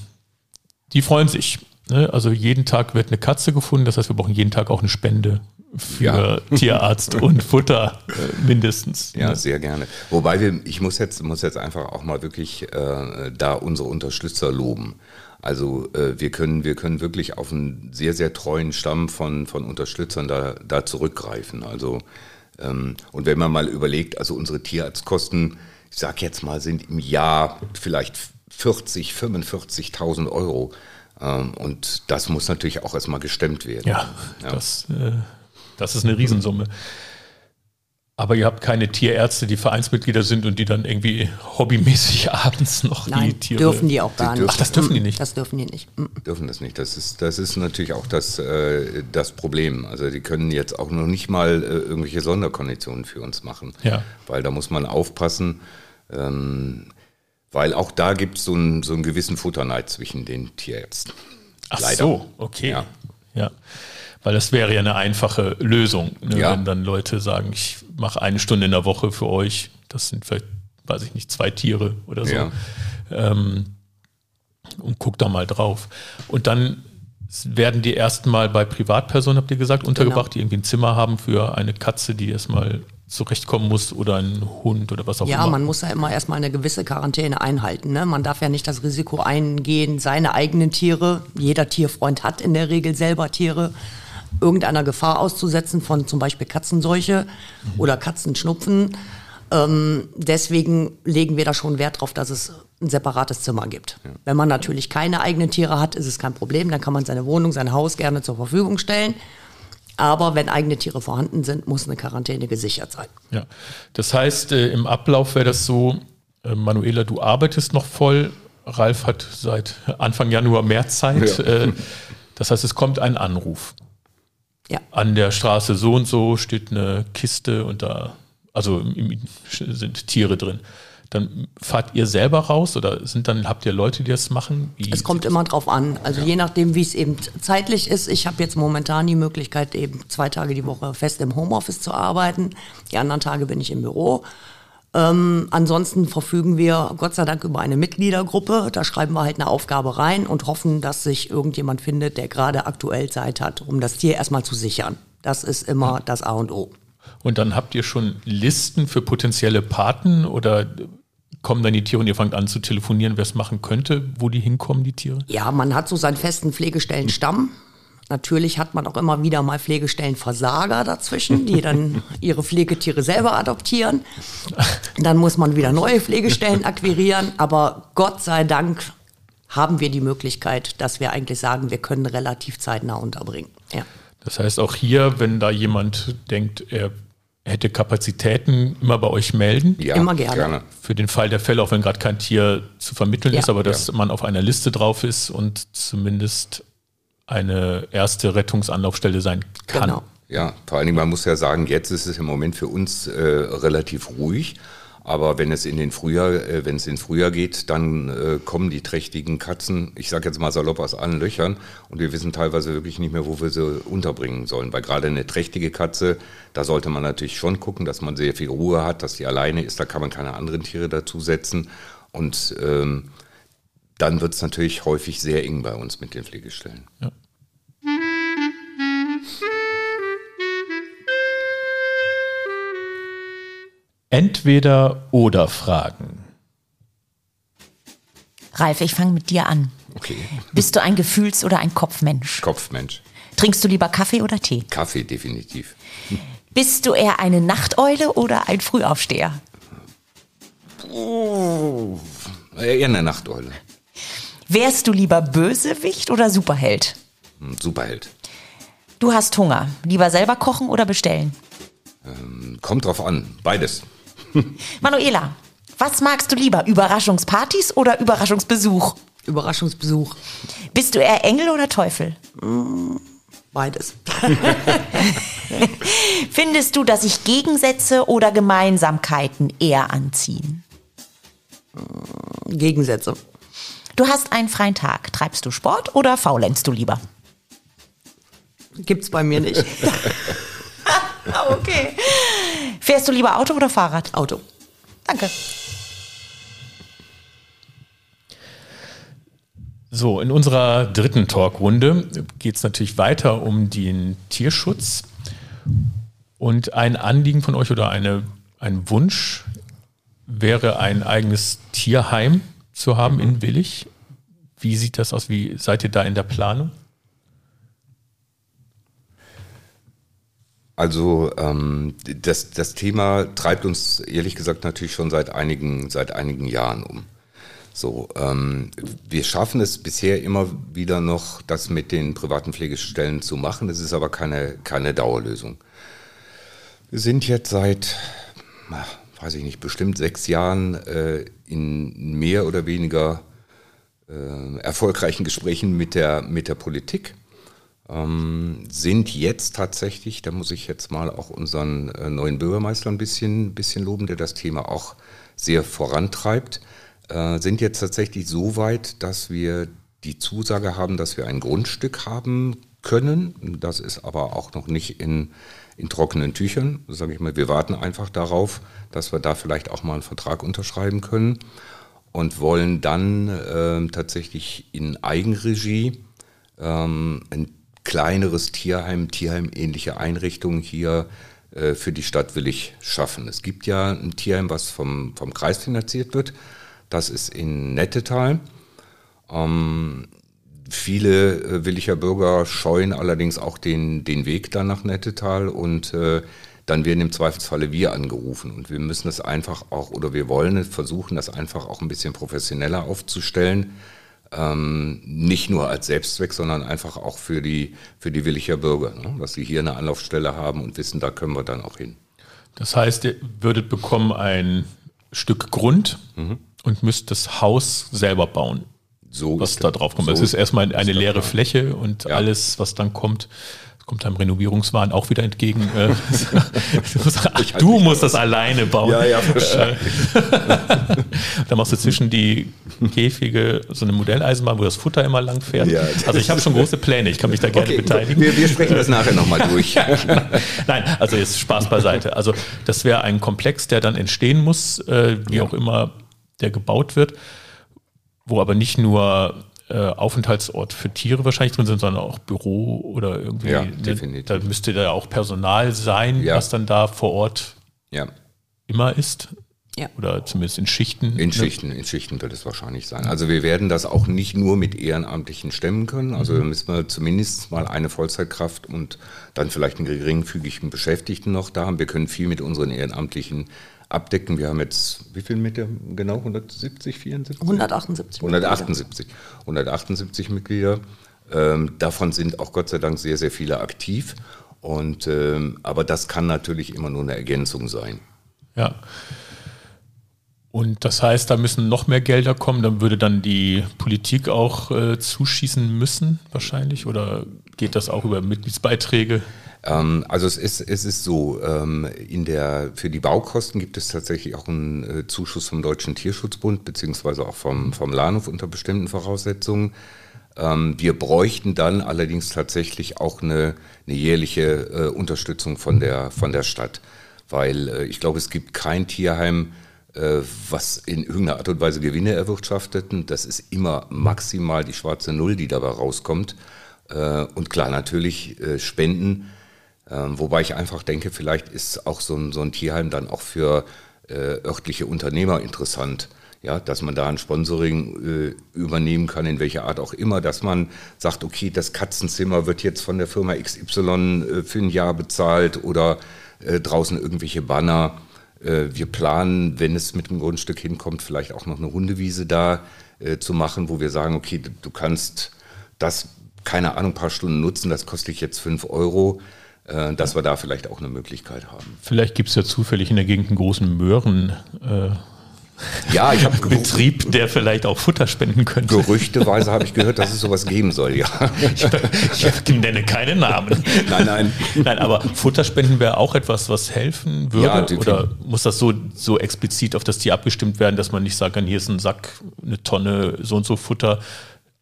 [SPEAKER 1] die freuen sich. Ne? Also jeden Tag wird eine Katze gefunden, das heißt, wir brauchen jeden Tag auch eine Spende für
[SPEAKER 3] Ja.
[SPEAKER 1] Tierarzt und Futter äh, mindestens.
[SPEAKER 3] Ja,
[SPEAKER 1] ne?
[SPEAKER 3] sehr gerne. Wobei wir, ich muss jetzt, muss jetzt einfach auch mal wirklich äh, da unsere Unterstützer loben. Also äh, wir können, wir können wirklich auf einen sehr, sehr treuen Stamm von, von Unterstützern da, da zurückgreifen. Also ähm, und wenn man mal überlegt, also unsere Tierarztkosten, ich sag jetzt mal, sind im Jahr vielleicht 40, 45.000 Euro. Ähm, und das muss natürlich auch erstmal gestemmt werden.
[SPEAKER 1] Ja, Das, äh, das ist eine Riesensumme. Aber ihr habt keine Tierärzte, die Vereinsmitglieder sind und die dann irgendwie hobbymäßig abends noch die
[SPEAKER 4] Nein,
[SPEAKER 1] Tiere.
[SPEAKER 4] dürfen die auch gar
[SPEAKER 3] Die
[SPEAKER 4] nicht.
[SPEAKER 1] Ach, das dürfen die nicht.
[SPEAKER 4] Das dürfen die nicht.
[SPEAKER 3] Dürfen das nicht. Das ist, das ist natürlich auch das, äh, das Problem. Also die können jetzt auch noch nicht mal äh, irgendwelche Sonderkonditionen für uns machen.
[SPEAKER 1] Ja.
[SPEAKER 3] Weil da muss man aufpassen, ähm, weil auch da gibt es so, einen- so einen gewissen Futterneid zwischen den Tierärzten.
[SPEAKER 1] Ach
[SPEAKER 3] Leider.
[SPEAKER 1] so, okay. Ja.
[SPEAKER 3] Ja.
[SPEAKER 1] Weil das wäre ja eine einfache Lösung, ne?
[SPEAKER 3] Ja.
[SPEAKER 1] wenn dann Leute sagen, ich mache eine Stunde in der Woche für euch. Das sind vielleicht, weiß ich nicht, zwei Tiere oder so.
[SPEAKER 3] Ja.
[SPEAKER 1] Ähm, und guck da mal drauf. Und dann werden die erstmal bei Privatpersonen, habt ihr gesagt, untergebracht, die irgendwie ein Zimmer haben für eine Katze, die erstmal zurechtkommen muss oder ein Hund oder was auch
[SPEAKER 4] ja,
[SPEAKER 1] immer.
[SPEAKER 4] Ja, man muss ja immer erstmal eine gewisse Quarantäne einhalten. Ne? Man darf ja nicht das Risiko eingehen, seine eigenen Tiere, jeder Tierfreund hat in der Regel selber Tiere, irgendeiner Gefahr auszusetzen von zum Beispiel Katzenseuche mhm. oder Katzenschnupfen. Ähm, deswegen legen wir da schon Wert drauf, dass es ein separates Zimmer gibt. Ja. Wenn man natürlich keine eigenen Tiere hat, ist es kein Problem. Dann kann man seine Wohnung, sein Haus gerne zur Verfügung stellen. Aber wenn eigene Tiere vorhanden sind, muss eine Quarantäne gesichert sein.
[SPEAKER 1] Ja, das heißt, äh, im Ablauf wäre das so, äh, Manuela, du arbeitest noch voll. Ralf hat seit Anfang Januar mehr Zeit. Ja. Äh, das heißt, es kommt ein Anruf. Ja. An der Straße so und so steht eine Kiste und da, also sind Tiere drin dann fahrt ihr selber raus oder sind dann, habt ihr Leute, die das machen?
[SPEAKER 4] Wie es kommt immer drauf an. Also ja. je nachdem, wie es eben zeitlich ist. Ich habe jetzt momentan die Möglichkeit, eben zwei Tage die Woche fest im Homeoffice zu arbeiten. Die anderen Tage bin ich im Büro. Ähm, ansonsten verfügen wir Gott sei Dank über eine Mitgliedergruppe. Da schreiben wir halt eine Aufgabe rein und hoffen, dass sich irgendjemand findet, der gerade aktuell Zeit hat, um das Tier erstmal zu sichern. Das ist immer das A und O.
[SPEAKER 1] Und dann habt ihr schon Listen für potenzielle Paten oder kommen dann die Tiere und ihr fangt an zu telefonieren, wer es machen könnte, wo die hinkommen, die Tiere?
[SPEAKER 4] Ja, man hat so seinen festen Pflegestellenstamm. Natürlich hat man auch immer wieder mal Pflegestellenversager dazwischen, die dann ihre Pflegetiere selber adoptieren. Dann muss man wieder neue Pflegestellen akquirieren. Aber Gott sei Dank haben wir die Möglichkeit, dass wir eigentlich sagen, wir können relativ zeitnah unterbringen. Ja.
[SPEAKER 1] Das heißt auch hier, wenn da jemand denkt, er hätte Kapazitäten, immer bei euch melden.
[SPEAKER 4] Ja, immer gerne. gerne.
[SPEAKER 1] Für den Fall der Fälle, auch wenn gerade kein Tier zu vermitteln ja. ist, aber dass ja. man auf einer Liste drauf ist und zumindest eine erste Rettungsanlaufstelle sein kann. Genau.
[SPEAKER 3] Ja, vor allen Dingen, man muss ja sagen, jetzt ist es im Moment für uns äh, relativ ruhig. Aber wenn es in den Frühjahr, äh, wenn es in Frühjahr geht, dann äh, kommen die trächtigen Katzen, ich sage jetzt mal salopp aus allen Löchern und wir wissen teilweise wirklich nicht mehr, wo wir sie unterbringen sollen. Weil gerade eine trächtige Katze, da sollte man natürlich schon gucken, dass man sehr viel Ruhe hat, dass die alleine ist, da kann man keine anderen Tiere dazusetzen. Und ähm, dann wird es natürlich häufig sehr eng bei uns mit den Pflegestellen. Ja.
[SPEAKER 1] Entweder oder Fragen.
[SPEAKER 2] Ralf, ich fange mit dir an.
[SPEAKER 3] Okay.
[SPEAKER 2] Bist du ein Gefühls- oder ein Kopfmensch?
[SPEAKER 3] Kopfmensch.
[SPEAKER 2] Trinkst du lieber Kaffee oder Tee?
[SPEAKER 3] Kaffee, definitiv.
[SPEAKER 2] Bist du eher eine Nachteule oder ein Frühaufsteher?
[SPEAKER 3] Oh, eher eine Nachteule.
[SPEAKER 2] Wärst du lieber Bösewicht oder Superheld?
[SPEAKER 3] Hm, Superheld.
[SPEAKER 2] Du hast Hunger. Lieber selber kochen oder bestellen?
[SPEAKER 3] Ähm, kommt drauf an. Beides.
[SPEAKER 2] Manuela, was magst du lieber? Überraschungspartys oder Überraschungsbesuch?
[SPEAKER 4] Überraschungsbesuch.
[SPEAKER 2] Bist du eher Engel oder Teufel?
[SPEAKER 4] Beides.
[SPEAKER 2] Findest du, dass sich Gegensätze oder Gemeinsamkeiten eher anziehen?
[SPEAKER 4] Gegensätze.
[SPEAKER 2] Du hast einen freien Tag. Treibst du Sport oder faulenzt du lieber?
[SPEAKER 4] Gibt's bei mir nicht.
[SPEAKER 2] okay. Fährst du lieber Auto oder Fahrrad?
[SPEAKER 4] Auto.
[SPEAKER 2] Danke.
[SPEAKER 1] So, in unserer dritten Talkrunde geht es natürlich weiter um den Tierschutz. Und ein Anliegen von euch oder eine, ein Wunsch wäre, ein eigenes Tierheim zu haben in Willig. Wie sieht das aus? Wie seid ihr da in der Planung?
[SPEAKER 3] Also ähm, das, das Thema treibt uns ehrlich gesagt natürlich schon seit einigen, seit einigen Jahren um. So, ähm, wir schaffen es bisher immer wieder noch, das mit den privaten Pflegestellen zu machen. Das ist aber keine, keine Dauerlösung. Wir sind jetzt seit, weiß ich nicht, bestimmt sechs Jahren äh, in mehr oder weniger äh, erfolgreichen Gesprächen mit der, mit der Politik ähm, sind jetzt tatsächlich, da muss ich jetzt mal auch unseren äh, neuen Bürgermeister ein bisschen, bisschen loben, der das Thema auch sehr vorantreibt, äh, sind jetzt tatsächlich so weit, dass wir die Zusage haben, dass wir ein Grundstück haben können. Das ist aber auch noch nicht in, in trockenen Tüchern. Sage ich mal, wir warten einfach darauf, dass wir da vielleicht auch mal einen Vertrag unterschreiben können und wollen dann äh, tatsächlich in Eigenregie ähm, ein kleineres Tierheim, Tierheim-ähnliche Einrichtung hier äh, für die Stadt Willig schaffen. Es gibt ja ein Tierheim, was vom, vom Kreis finanziert wird. Das ist in Nettetal. Ähm, viele äh, Williger Bürger scheuen allerdings auch den, den Weg dann nach Nettetal und äh, dann werden im Zweifelsfalle wir angerufen. Und wir müssen es einfach auch, oder wir wollen es versuchen, das einfach auch ein bisschen professioneller aufzustellen. Ähm, nicht nur als Selbstzweck, sondern einfach auch für die, für die Williger Bürger, ne? dass sie hier eine Anlaufstelle haben und wissen, da können wir dann auch hin.
[SPEAKER 1] Das heißt, ihr würdet bekommen ein Stück Grund mhm. und müsst das Haus selber bauen. So was da drauf kommt. So es ist erstmal eine leere Fläche und ja. alles, was dann kommt, kommt einem Renovierungswahn auch wieder entgegen. Äh, Ach, du musst das alleine bauen. Ja, ja, wahrscheinlich. da machst du zwischen die Käfige so eine Modelleisenbahn, wo das Futter immer lang fährt. Ja, also ich habe schon große Pläne, ich kann mich da gerne okay, beteiligen.
[SPEAKER 3] Wir, wir, sprechen das nachher nochmal durch. ja,
[SPEAKER 1] Nein, also jetzt Spaß beiseite. Also das wäre ein Komplex, der dann entstehen muss, äh, wie ja. auch immer der gebaut wird, wo aber nicht nur äh, Aufenthaltsort für Tiere wahrscheinlich drin sind, sondern auch Büro oder irgendwie. Ja, definitiv. Da müsste da auch Personal sein, ja. was dann da vor Ort ja. immer ist. Ja. Oder zumindest in Schichten.
[SPEAKER 3] In ne? Schichten, in Schichten wird es wahrscheinlich sein. Also wir werden das auch nicht nur mit Ehrenamtlichen stemmen können. Also mhm. da müssen wir zumindest mal eine Vollzeitkraft und dann vielleicht einen geringfügigen Beschäftigten noch da haben. Wir können viel mit unseren Ehrenamtlichen abdecken. Wir haben jetzt, wie viel Mitglieder genau? 170, 74?
[SPEAKER 4] 178.
[SPEAKER 3] 178. 178 Mitglieder. Ähm, davon sind auch Gott sei Dank sehr, sehr viele aktiv. Und, ähm, aber das kann natürlich immer nur eine Ergänzung sein.
[SPEAKER 1] Ja. Und das heißt, da müssen noch mehr Gelder kommen, dann würde dann die Politik auch äh, zuschießen müssen, wahrscheinlich? Oder geht das auch über Mitgliedsbeiträge?
[SPEAKER 3] Ähm, also es ist, es ist so, ähm, in der, für die Baukosten gibt es tatsächlich auch einen äh, Zuschuss vom Deutschen Tierschutzbund, beziehungsweise auch vom, vom Lahnhof unter bestimmten Voraussetzungen. Ähm, wir bräuchten dann allerdings tatsächlich auch eine, eine jährliche äh, Unterstützung von der, von der Stadt, weil äh, ich glaube, es gibt kein Tierheim, was in irgendeiner Art und Weise Gewinne erwirtschaftet. Das ist immer maximal die schwarze Null, die dabei rauskommt. Und klar, natürlich Spenden ähm, wobei ich einfach denke, vielleicht ist auch so ein, so ein Tierheim dann auch für äh, örtliche Unternehmer interessant. Ja, dass man da ein Sponsoring äh, übernehmen kann, in welcher Art auch immer, dass man sagt, okay, das Katzenzimmer wird jetzt von der Firma XY äh, für ein Jahr bezahlt oder äh, draußen irgendwelche Banner. Äh, wir planen, wenn es mit dem Grundstück hinkommt, vielleicht auch noch eine Hundewiese da äh, zu machen, wo wir sagen, okay, du, kannst das, keine Ahnung, ein paar Stunden nutzen, das kostet jetzt fünf Euro dass wir da vielleicht auch eine Möglichkeit haben.
[SPEAKER 1] Vielleicht gibt es ja zufällig in der Gegend einen großen Möhren. Äh
[SPEAKER 3] ja, ich habe
[SPEAKER 1] Betrieb, der vielleicht auch Futter spenden könnte.
[SPEAKER 3] Gerüchteweise habe ich gehört, dass es sowas geben soll, ja.
[SPEAKER 1] Ich, ich nenne keine Namen.
[SPEAKER 3] Nein, nein.
[SPEAKER 1] Nein, aber Futterspenden wäre auch etwas, was helfen würde? Ja, Oder muss das so, so explizit auf das Tier abgestimmt werden, dass man nicht sagen kann, hier ist ein Sack, eine Tonne, so und so Futter,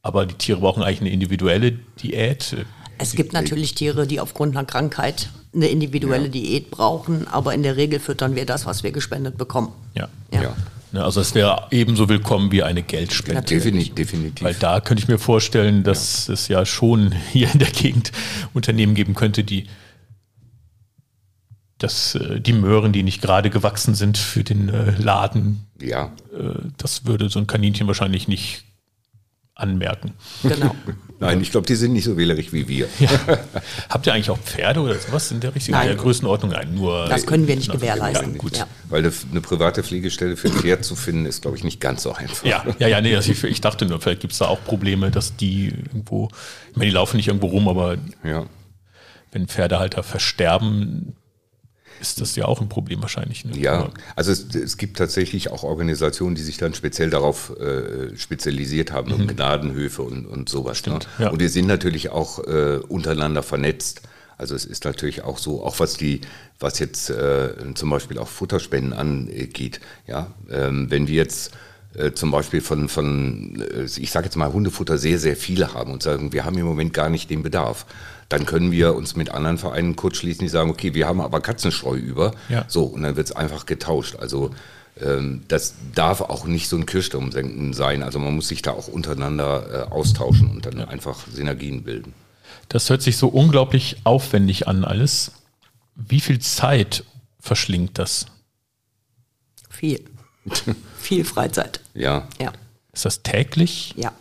[SPEAKER 1] aber die Tiere brauchen eigentlich eine individuelle Diät?
[SPEAKER 4] Es gibt natürlich Tiere, die aufgrund einer Krankheit eine individuelle ja. Diät brauchen, aber in der Regel füttern wir das, was wir gespendet bekommen.
[SPEAKER 1] Ja. ja. ja. Ne, also es wäre ebenso willkommen wie eine Geldspende.
[SPEAKER 3] Definitiv, definitiv.
[SPEAKER 1] Weil da könnte ich mir vorstellen, dass ja. es ja schon hier in der Gegend Unternehmen geben könnte, die dass äh, die Möhren, die nicht gerade gewachsen sind für den äh, Laden,
[SPEAKER 3] ja.
[SPEAKER 1] Äh, das würde so ein Kaninchen wahrscheinlich nicht anmerken.
[SPEAKER 3] Genau. Nein, ich glaube, die sind nicht so wählerig wie wir. Ja.
[SPEAKER 1] Habt ihr eigentlich auch Pferde oder sowas in der richtigen der Größenordnung? Nein, nur.
[SPEAKER 4] Das können wir nicht gewährleisten.
[SPEAKER 3] Ja, gut. Ja. Weil eine private Pflegestelle für ein Pferd zu finden, ist, glaube ich, nicht ganz so einfach.
[SPEAKER 1] Ja, ja, ja, nee, also ich, ich dachte nur, vielleicht gibt es da auch Probleme, dass die irgendwo, ich meine, die laufen nicht irgendwo rum, aber ja. wenn Pferdehalter versterben, ist das ja auch ein Problem wahrscheinlich. Ne?
[SPEAKER 3] Ja, also es, es, gibt tatsächlich auch Organisationen, die sich dann speziell darauf äh, spezialisiert haben, mhm. um Gnadenhöfe und, und sowas. Stimmt, ne? ja. Und wir sind natürlich auch äh, untereinander vernetzt. Also es ist natürlich auch so, auch was die, was jetzt äh, zum Beispiel auch Futterspenden angeht. Ja, ähm, wenn wir jetzt äh, zum Beispiel von, von äh, ich sage jetzt mal Hundefutter sehr, sehr viele haben und sagen, wir haben im Moment gar nicht den Bedarf dann können wir uns mit anderen Vereinen kurz schließen, die sagen, okay, wir haben aber Katzenstreu über. Ja. So, und dann wird es einfach getauscht. Also ähm, das darf auch nicht so ein Kirchturmsenken sein. Also man muss sich da auch untereinander äh, austauschen und dann ja. einfach Synergien bilden.
[SPEAKER 1] Das hört sich so unglaublich aufwendig an alles. wie viel Zeit verschlingt das?
[SPEAKER 4] Viel. Viel Freizeit.
[SPEAKER 3] Ja.
[SPEAKER 4] Ja.
[SPEAKER 1] Ist das täglich?
[SPEAKER 4] Ja.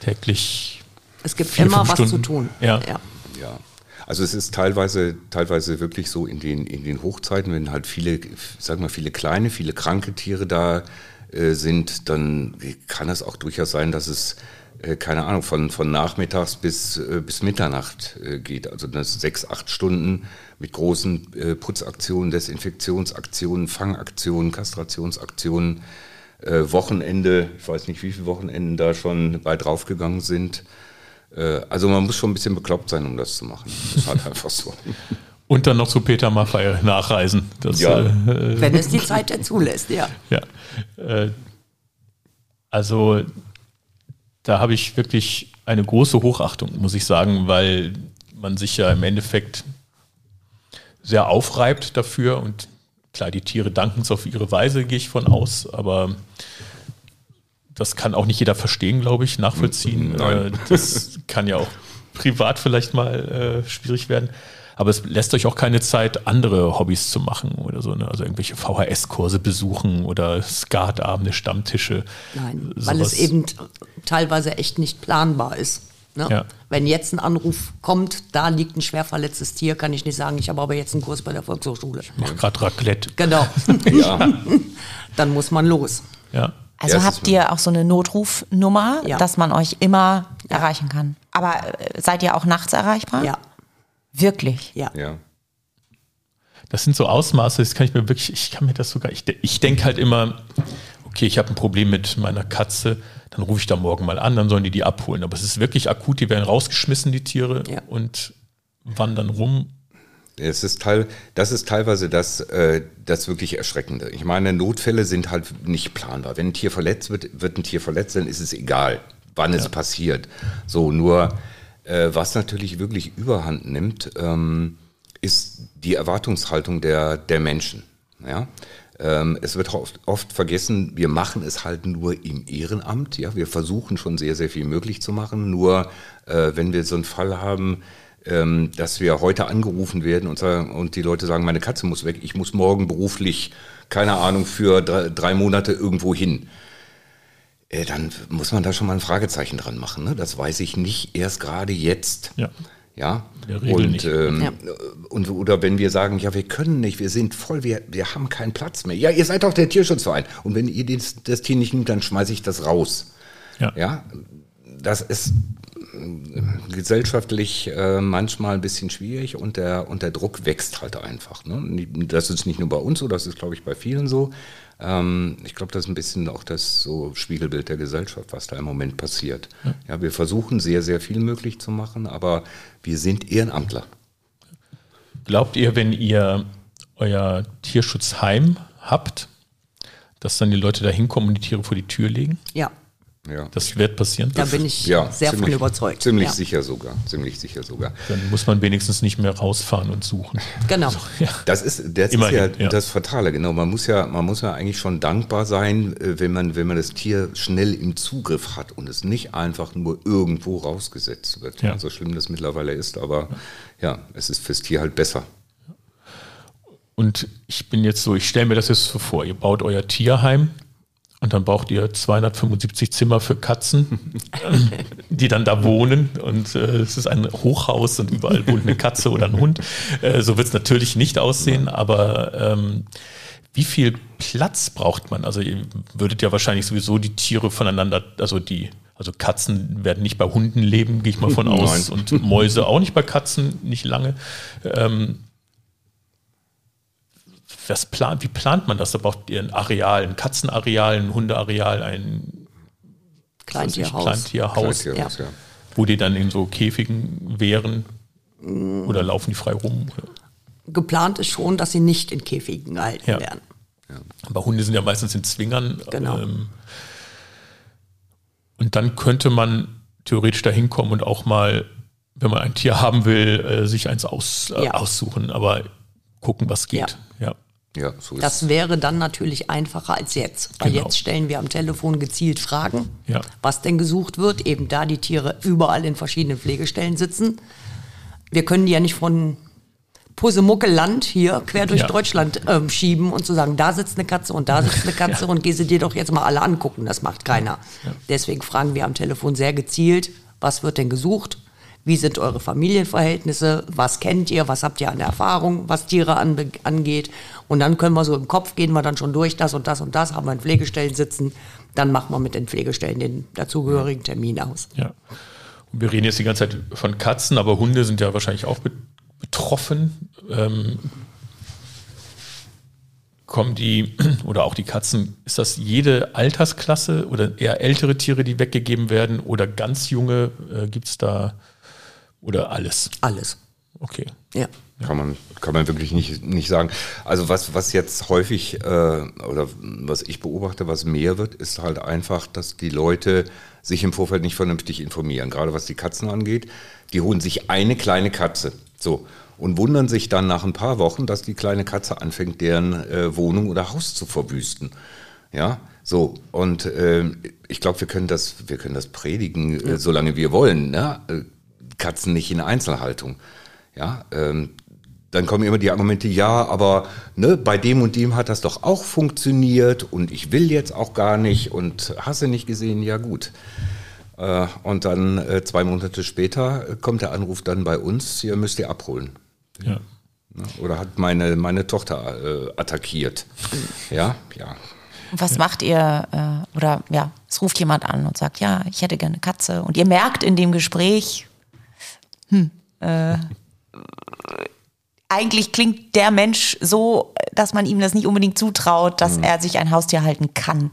[SPEAKER 1] Täglich?
[SPEAKER 4] Es gibt
[SPEAKER 1] Vier,
[SPEAKER 4] immer was
[SPEAKER 1] Stunden.
[SPEAKER 4] zu tun.
[SPEAKER 1] Ja.
[SPEAKER 4] ja.
[SPEAKER 3] Ja. Also es ist teilweise, teilweise wirklich so in den, in den Hochzeiten, wenn halt viele, sag mal, viele kleine, viele kranke Tiere da äh, sind, dann kann es auch durchaus sein, dass es, äh, keine Ahnung, von, von nachmittags bis, äh, bis Mitternacht äh, geht. Also das sechs, acht Stunden mit großen äh, Putzaktionen, Desinfektionsaktionen, Fangaktionen, Kastrationsaktionen, äh, Wochenende, ich weiß nicht, wie viele Wochenenden da schon bei draufgegangen sind. Äh, Also man muss schon ein bisschen bekloppt sein, um das zu machen. Das ist halt einfach so.
[SPEAKER 1] Und dann noch zu Peter Maffay nachreisen. Das,
[SPEAKER 3] Ja.
[SPEAKER 1] äh,
[SPEAKER 4] Wenn es die Zeit zulässt, ja.
[SPEAKER 1] Ja. Äh, also da habe ich wirklich eine große Hochachtung, muss ich sagen, weil man sich ja im Endeffekt sehr aufreibt dafür und klar, die Tiere danken es auf ihre Weise, gehe ich von aus, aber das kann auch nicht jeder verstehen, glaube ich, nachvollziehen.
[SPEAKER 3] Nein.
[SPEAKER 1] Äh, Das kann ja auch privat vielleicht mal äh, schwierig werden. Aber es lässt euch auch keine Zeit, andere Hobbys zu machen oder so. Ne? Also irgendwelche VHS-Kurse besuchen oder Skatabende, Stammtische.
[SPEAKER 4] Nein, weil es
[SPEAKER 1] sowas.
[SPEAKER 4] eben teilweise echt nicht planbar ist. Ne?
[SPEAKER 1] Ja.
[SPEAKER 4] Wenn jetzt ein Anruf kommt, da liegt ein schwer verletztes Tier, kann ich nicht sagen, ich habe aber jetzt einen Kurs bei der Volkshochschule.
[SPEAKER 1] Mach gerade Raclette.
[SPEAKER 4] Genau.
[SPEAKER 3] Ja,
[SPEAKER 4] Dann muss man los.
[SPEAKER 1] Ja.
[SPEAKER 2] Also
[SPEAKER 3] Ja,
[SPEAKER 2] habt ihr auch so eine Notrufnummer,
[SPEAKER 4] Ja.
[SPEAKER 2] dass man euch immer erreichen kann. Aber äh, seid ihr auch nachts erreichbar?
[SPEAKER 4] Ja,
[SPEAKER 2] Wirklich?
[SPEAKER 4] ja.
[SPEAKER 3] ja.
[SPEAKER 1] Das sind so Ausmaße, das kann ich mir wirklich, ich kann mir das sogar, ich, ich denke halt immer, okay, ich habe ein Problem mit meiner Katze, dann rufe ich da morgen mal an, dann sollen die die abholen. Aber es ist wirklich akut, die werden rausgeschmissen, die Tiere,
[SPEAKER 4] Ja.
[SPEAKER 1] und wandern rum.
[SPEAKER 3] Es ist teil, das ist teilweise das, äh, das wirklich Erschreckende. Ich meine, Notfälle sind halt nicht planbar. Wenn ein Tier verletzt wird, wird ein Tier verletzt, dann ist es egal, wann es passiert. So, nur äh, was natürlich wirklich überhand nimmt, ähm, ist die Erwartungshaltung der, der Menschen. Ja? Ähm, es wird oft, oft vergessen, wir machen es halt nur im Ehrenamt. Ja? Wir versuchen schon sehr, sehr viel möglich zu machen. Nur äh, wenn wir so einen Fall haben, ähm, dass wir heute angerufen werden und, sagen, und die Leute sagen, meine Katze muss weg, ich muss morgen beruflich, keine Ahnung, für drei, drei Monate irgendwo hin. Äh, dann muss man da schon mal ein Fragezeichen dran machen. Ne? Das weiß ich nicht erst gerade jetzt.
[SPEAKER 1] Ja.
[SPEAKER 3] Ja, und. Ähm,
[SPEAKER 4] Ja.
[SPEAKER 3] und oder wenn wir sagen, ja, wir können nicht, wir sind voll, wir, wir haben keinen Platz mehr. Ja, ihr seid doch der Tierschutzverein. Und wenn ihr das, das Tier nicht nimmt, dann schmeiße ich das raus.
[SPEAKER 1] Ja.
[SPEAKER 3] Ja, das ist äh, gesellschaftlich äh, manchmal ein bisschen schwierig und der, und der Druck wächst halt einfach. Ne? Das ist nicht nur bei uns so, das ist, glaube ich, bei vielen so. Ähm, ich glaube, das ist ein bisschen auch das so Spiegelbild der Gesellschaft, was da im Moment passiert. Ja. wir versuchen sehr, sehr viel möglich zu machen, aber wir sind Ehrenamtler.
[SPEAKER 1] Glaubt ihr, wenn ihr euer Tierschutzheim habt, dass dann die Leute da hinkommen und die Tiere vor die Tür legen?
[SPEAKER 4] Ja,
[SPEAKER 3] Ja.
[SPEAKER 1] Das wird passieren.
[SPEAKER 4] da bin ich
[SPEAKER 3] ja,
[SPEAKER 4] sehr
[SPEAKER 3] ziemlich,
[SPEAKER 4] von überzeugt.
[SPEAKER 3] Ziemlich
[SPEAKER 4] ja.
[SPEAKER 3] sicher sogar, ziemlich sicher sogar.
[SPEAKER 1] Dann muss man wenigstens nicht mehr rausfahren und suchen.
[SPEAKER 4] Genau.
[SPEAKER 1] Ja.
[SPEAKER 3] Das ist, das
[SPEAKER 1] Immerhin,
[SPEAKER 3] ist ja,
[SPEAKER 1] ja.
[SPEAKER 3] das Fatale, genau. Man muss ja, man muss ja eigentlich schon dankbar sein, äh, wenn man, wenn man das Tier schnell im Zugriff hat und es nicht einfach nur irgendwo rausgesetzt wird.
[SPEAKER 1] Ja.
[SPEAKER 3] So schlimm das mittlerweile ist, aber ja, es ist fürs Tier halt besser.
[SPEAKER 1] Und ich bin jetzt so, ich stelle mir das jetzt so vor, ihr baut euer Tierheim und dann braucht ihr 275 Zimmer für Katzen, die dann da wohnen und äh, es ist ein Hochhaus und überall wohnt eine Katze oder ein Hund. Äh, so wird es natürlich nicht aussehen, aber ähm, wie viel Platz braucht man? Also ihr würdet ja wahrscheinlich sowieso die Tiere voneinander, also die, also Katzen werden nicht bei Hunden leben, gehe ich mal von aus,
[SPEAKER 3] Nein.
[SPEAKER 1] und Mäuse auch nicht bei Katzen, nicht lange. Ähm, was plant, wie plant man das? Da braucht ihr ein Areal, ein Katzenareal, ein Hundeareal, ein
[SPEAKER 4] Kleintierhaus.
[SPEAKER 1] Kleintierhaus,
[SPEAKER 3] Kleintierhaus, ja.
[SPEAKER 1] wo die dann in so Käfigen wären oder laufen die frei rum?
[SPEAKER 4] Geplant ist schon, dass sie nicht in Käfigen gehalten
[SPEAKER 1] Ja.
[SPEAKER 4] werden.
[SPEAKER 1] Aber Hunde sind ja meistens in Zwingern.
[SPEAKER 4] Genau.
[SPEAKER 1] Ähm, und dann könnte man theoretisch da hinkommen und auch mal, wenn man ein Tier haben will, äh, sich eins aus, äh,
[SPEAKER 4] Ja.
[SPEAKER 1] aussuchen, aber gucken, was geht. Ja.
[SPEAKER 3] Ja, so ist
[SPEAKER 4] Das wäre dann natürlich einfacher als jetzt. Weil
[SPEAKER 1] Genau.
[SPEAKER 4] jetzt stellen wir am Telefon gezielt Fragen,
[SPEAKER 1] Ja.
[SPEAKER 4] was denn gesucht wird, eben da die Tiere überall in verschiedenen Pflegestellen sitzen. Wir können die ja nicht von Pusemuckel-Land hier quer durch
[SPEAKER 1] Ja.
[SPEAKER 4] Deutschland ähm, schieben und zu sagen, da sitzt eine Katze und da sitzt eine Katze und geh sie dir doch jetzt mal alle angucken. Das macht keiner. Deswegen fragen wir am Telefon sehr gezielt, was wird denn gesucht? Wie sind eure Familienverhältnisse? Was kennt ihr? Was habt ihr an Erfahrung, was Tiere angeht? Und dann können wir so im Kopf gehen wir dann schon durch, das und das und das, haben wir in Pflegestellen sitzen. Dann machen wir mit den Pflegestellen den dazugehörigen Termin aus.
[SPEAKER 1] Ja. Und wir reden jetzt die ganze Zeit von Katzen, aber Hunde sind ja wahrscheinlich auch be- betroffen. Ähm, kommen die, oder auch die Katzen, ist das jede Altersklasse oder eher ältere Tiere, die weggegeben werden oder ganz junge? Äh, Gibt es da oder alles?
[SPEAKER 4] Alles.
[SPEAKER 1] Okay.
[SPEAKER 4] Ja.
[SPEAKER 3] Kann man, kann man wirklich nicht, nicht sagen. Also was, was jetzt häufig äh, oder was ich beobachte, was mehr wird, ist halt einfach, dass die Leute sich im Vorfeld nicht vernünftig informieren. Gerade was die Katzen angeht. Die holen sich eine kleine Katze. So. Und wundern sich dann nach ein paar Wochen, dass die kleine Katze anfängt, deren äh, Wohnung oder Haus zu verwüsten. Ja, so. Und äh, ich glaube, wir können das, wir können das predigen, äh, solange wir wollen. Ne? Katzen nicht in Einzelhaltung. Ja, ähm, dann kommen immer die Argumente, ja, aber ne, bei dem und dem hat das doch auch funktioniert und ich will jetzt auch gar nicht und hast du nicht gesehen, ja gut. Äh, und dann äh, zwei Monate später äh, kommt der Anruf dann bei uns, ihr müsst ihr abholen.
[SPEAKER 1] Ja.
[SPEAKER 3] Ne? Oder hat meine, meine Tochter äh, attackiert. Ja, ja.
[SPEAKER 2] Was macht ihr? Äh, oder ja, es ruft jemand an und sagt, ja, ich hätte gerne eine Katze. Und ihr merkt in dem Gespräch, hm, äh, eigentlich klingt der Mensch so, dass man ihm das nicht unbedingt zutraut, dass er sich ein Haustier halten kann.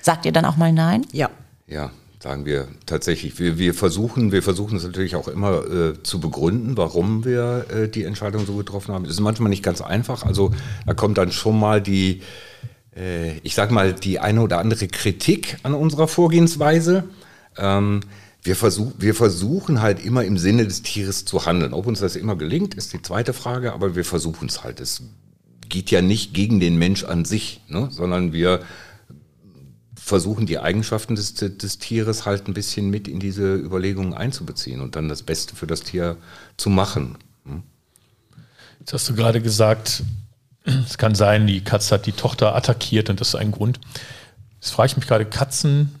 [SPEAKER 2] Sagt ihr dann auch mal nein?
[SPEAKER 4] Ja.
[SPEAKER 3] Ja, sagen wir tatsächlich. Wir, wir versuchen, wir versuchen es natürlich auch immer äh, zu begründen, warum wir äh, die Entscheidung so getroffen haben. Das ist manchmal nicht ganz einfach. Also da kommt dann schon mal die, äh, ich sag mal, die eine oder andere Kritik an unserer Vorgehensweise. Ähm, wir, versuch, wir versuchen halt immer im Sinne des Tieres zu handeln. Ob uns das immer gelingt, ist die zweite Frage, aber wir versuchen es halt. Es geht ja nicht gegen den Mensch an sich, ne? sondern wir versuchen die Eigenschaften des, des Tieres halt ein bisschen mit in diese Überlegungen einzubeziehen und dann das Beste für das Tier zu machen.
[SPEAKER 1] Jetzt hast du gerade gesagt, es kann sein, die Katze hat die Tochter attackiert und das ist ein Grund. Jetzt frage ich mich gerade, Katzen,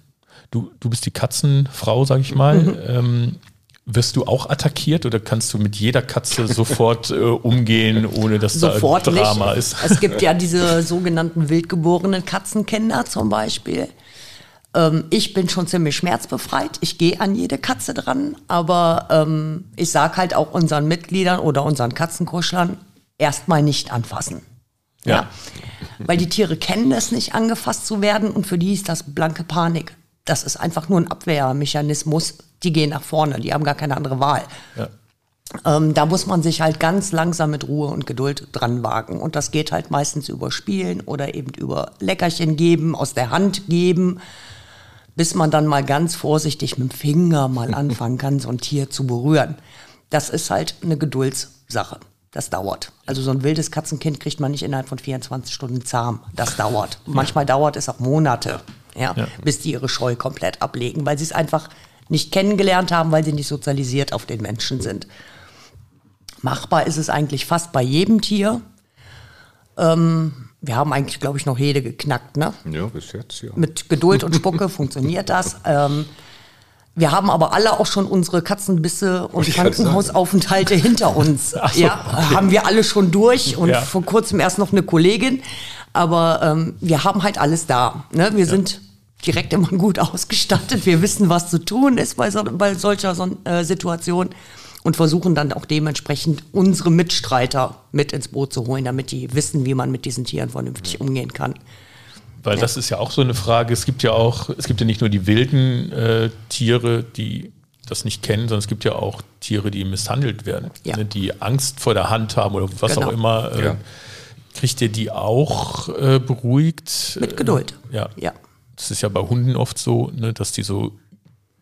[SPEAKER 1] du, du bist die Katzenfrau, sage ich mal. Ähm, wirst du auch attackiert oder kannst du mit jeder Katze sofort äh, umgehen, ohne dass
[SPEAKER 4] Sofort
[SPEAKER 1] da Drama
[SPEAKER 4] nicht.
[SPEAKER 1] ist?
[SPEAKER 4] Es gibt ja diese sogenannten wildgeborenen Katzenkinder zum Beispiel. Ähm, ich bin schon ziemlich schmerzbefreit. Ich gehe an jede Katze dran. Aber ähm, ich sage halt auch unseren Mitgliedern oder unseren Katzenkuschlern, erstmal nicht anfassen.
[SPEAKER 1] Ja.
[SPEAKER 4] Weil die Tiere kennen es nicht, angefasst zu werden und für die ist das blanke Panik. Das ist einfach nur ein Abwehrmechanismus. Die gehen nach vorne, die haben gar keine andere Wahl.
[SPEAKER 1] Ja.
[SPEAKER 4] Ähm, da muss man sich halt ganz langsam mit Ruhe und Geduld dran wagen. Und das geht halt meistens über Spielen oder eben über Leckerchen geben, aus der Hand geben, bis man dann mal ganz vorsichtig mit dem Finger mal anfangen kann, so ein Tier zu berühren. Das ist halt eine Geduldssache. Das dauert. Also so ein wildes Katzenkind kriegt man nicht innerhalb von 24 Stunden zahm. Das dauert. Manchmal dauert es auch Monate, ja,
[SPEAKER 1] Ja.
[SPEAKER 4] bis die ihre Scheu komplett ablegen, weil sie es einfach nicht kennengelernt haben, weil sie nicht sozialisiert auf den Menschen sind. Machbar ist es eigentlich fast bei jedem Tier. Ähm, wir haben eigentlich, glaube ich, noch jede geknackt, ne?
[SPEAKER 3] Ja, bis jetzt, ja.
[SPEAKER 4] Mit Geduld und Spucke funktioniert das. Ähm, wir haben aber alle auch schon unsere Katzenbisse und
[SPEAKER 3] ich
[SPEAKER 4] Krankenhausaufenthalte hinter uns.
[SPEAKER 1] So,
[SPEAKER 4] ja,
[SPEAKER 1] okay.
[SPEAKER 4] haben wir alle schon durch und
[SPEAKER 1] Ja.
[SPEAKER 4] vor kurzem erst noch eine Kollegin. Aber ähm, wir haben halt alles da. Ne? Wir sind direkt immer gut ausgestattet. Wir wissen, was zu tun ist bei, so, bei solcher so, äh, Situation und versuchen dann auch dementsprechend unsere Mitstreiter mit ins Boot zu holen, damit die wissen, wie man mit diesen Tieren vernünftig umgehen kann.
[SPEAKER 1] Weil das ist ja auch so eine Frage. Es gibt ja auch, es gibt ja nicht nur die wilden äh, Tiere, die das nicht kennen, sondern es gibt ja auch Tiere, die misshandelt werden,
[SPEAKER 4] Ja.
[SPEAKER 1] ne, die Angst vor der Hand haben oder was
[SPEAKER 4] Genau.
[SPEAKER 1] auch immer. Äh,
[SPEAKER 3] Ja.
[SPEAKER 1] Kriegt ihr die auch äh, beruhigt?
[SPEAKER 4] Mit Geduld.
[SPEAKER 1] Äh, ja.
[SPEAKER 4] Ja.
[SPEAKER 1] Das ist ja bei Hunden oft so, ne, dass die so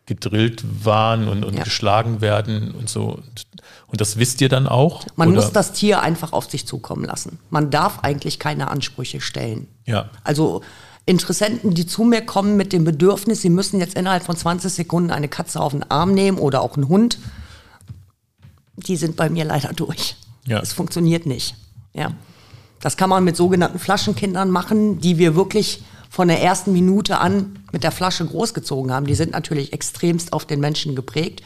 [SPEAKER 1] gedrillt waren und, und
[SPEAKER 4] Ja.
[SPEAKER 1] geschlagen werden und so. Und, und das wisst ihr dann auch?
[SPEAKER 4] Man
[SPEAKER 1] Oder-
[SPEAKER 4] muss das Tier einfach auf sich zukommen lassen. Man darf eigentlich keine Ansprüche stellen.
[SPEAKER 1] Ja.
[SPEAKER 4] Also Interessenten, die zu mir kommen mit dem Bedürfnis, sie müssen jetzt innerhalb von 20 Sekunden eine Katze auf den Arm nehmen oder auch einen Hund, die sind bei mir leider durch.
[SPEAKER 1] Ja.
[SPEAKER 4] Es funktioniert nicht. Ja. Das kann man mit sogenannten Flaschenkindern machen, die wir wirklich von der ersten Minute an mit der Flasche großgezogen haben. Die sind natürlich extremst auf den Menschen geprägt,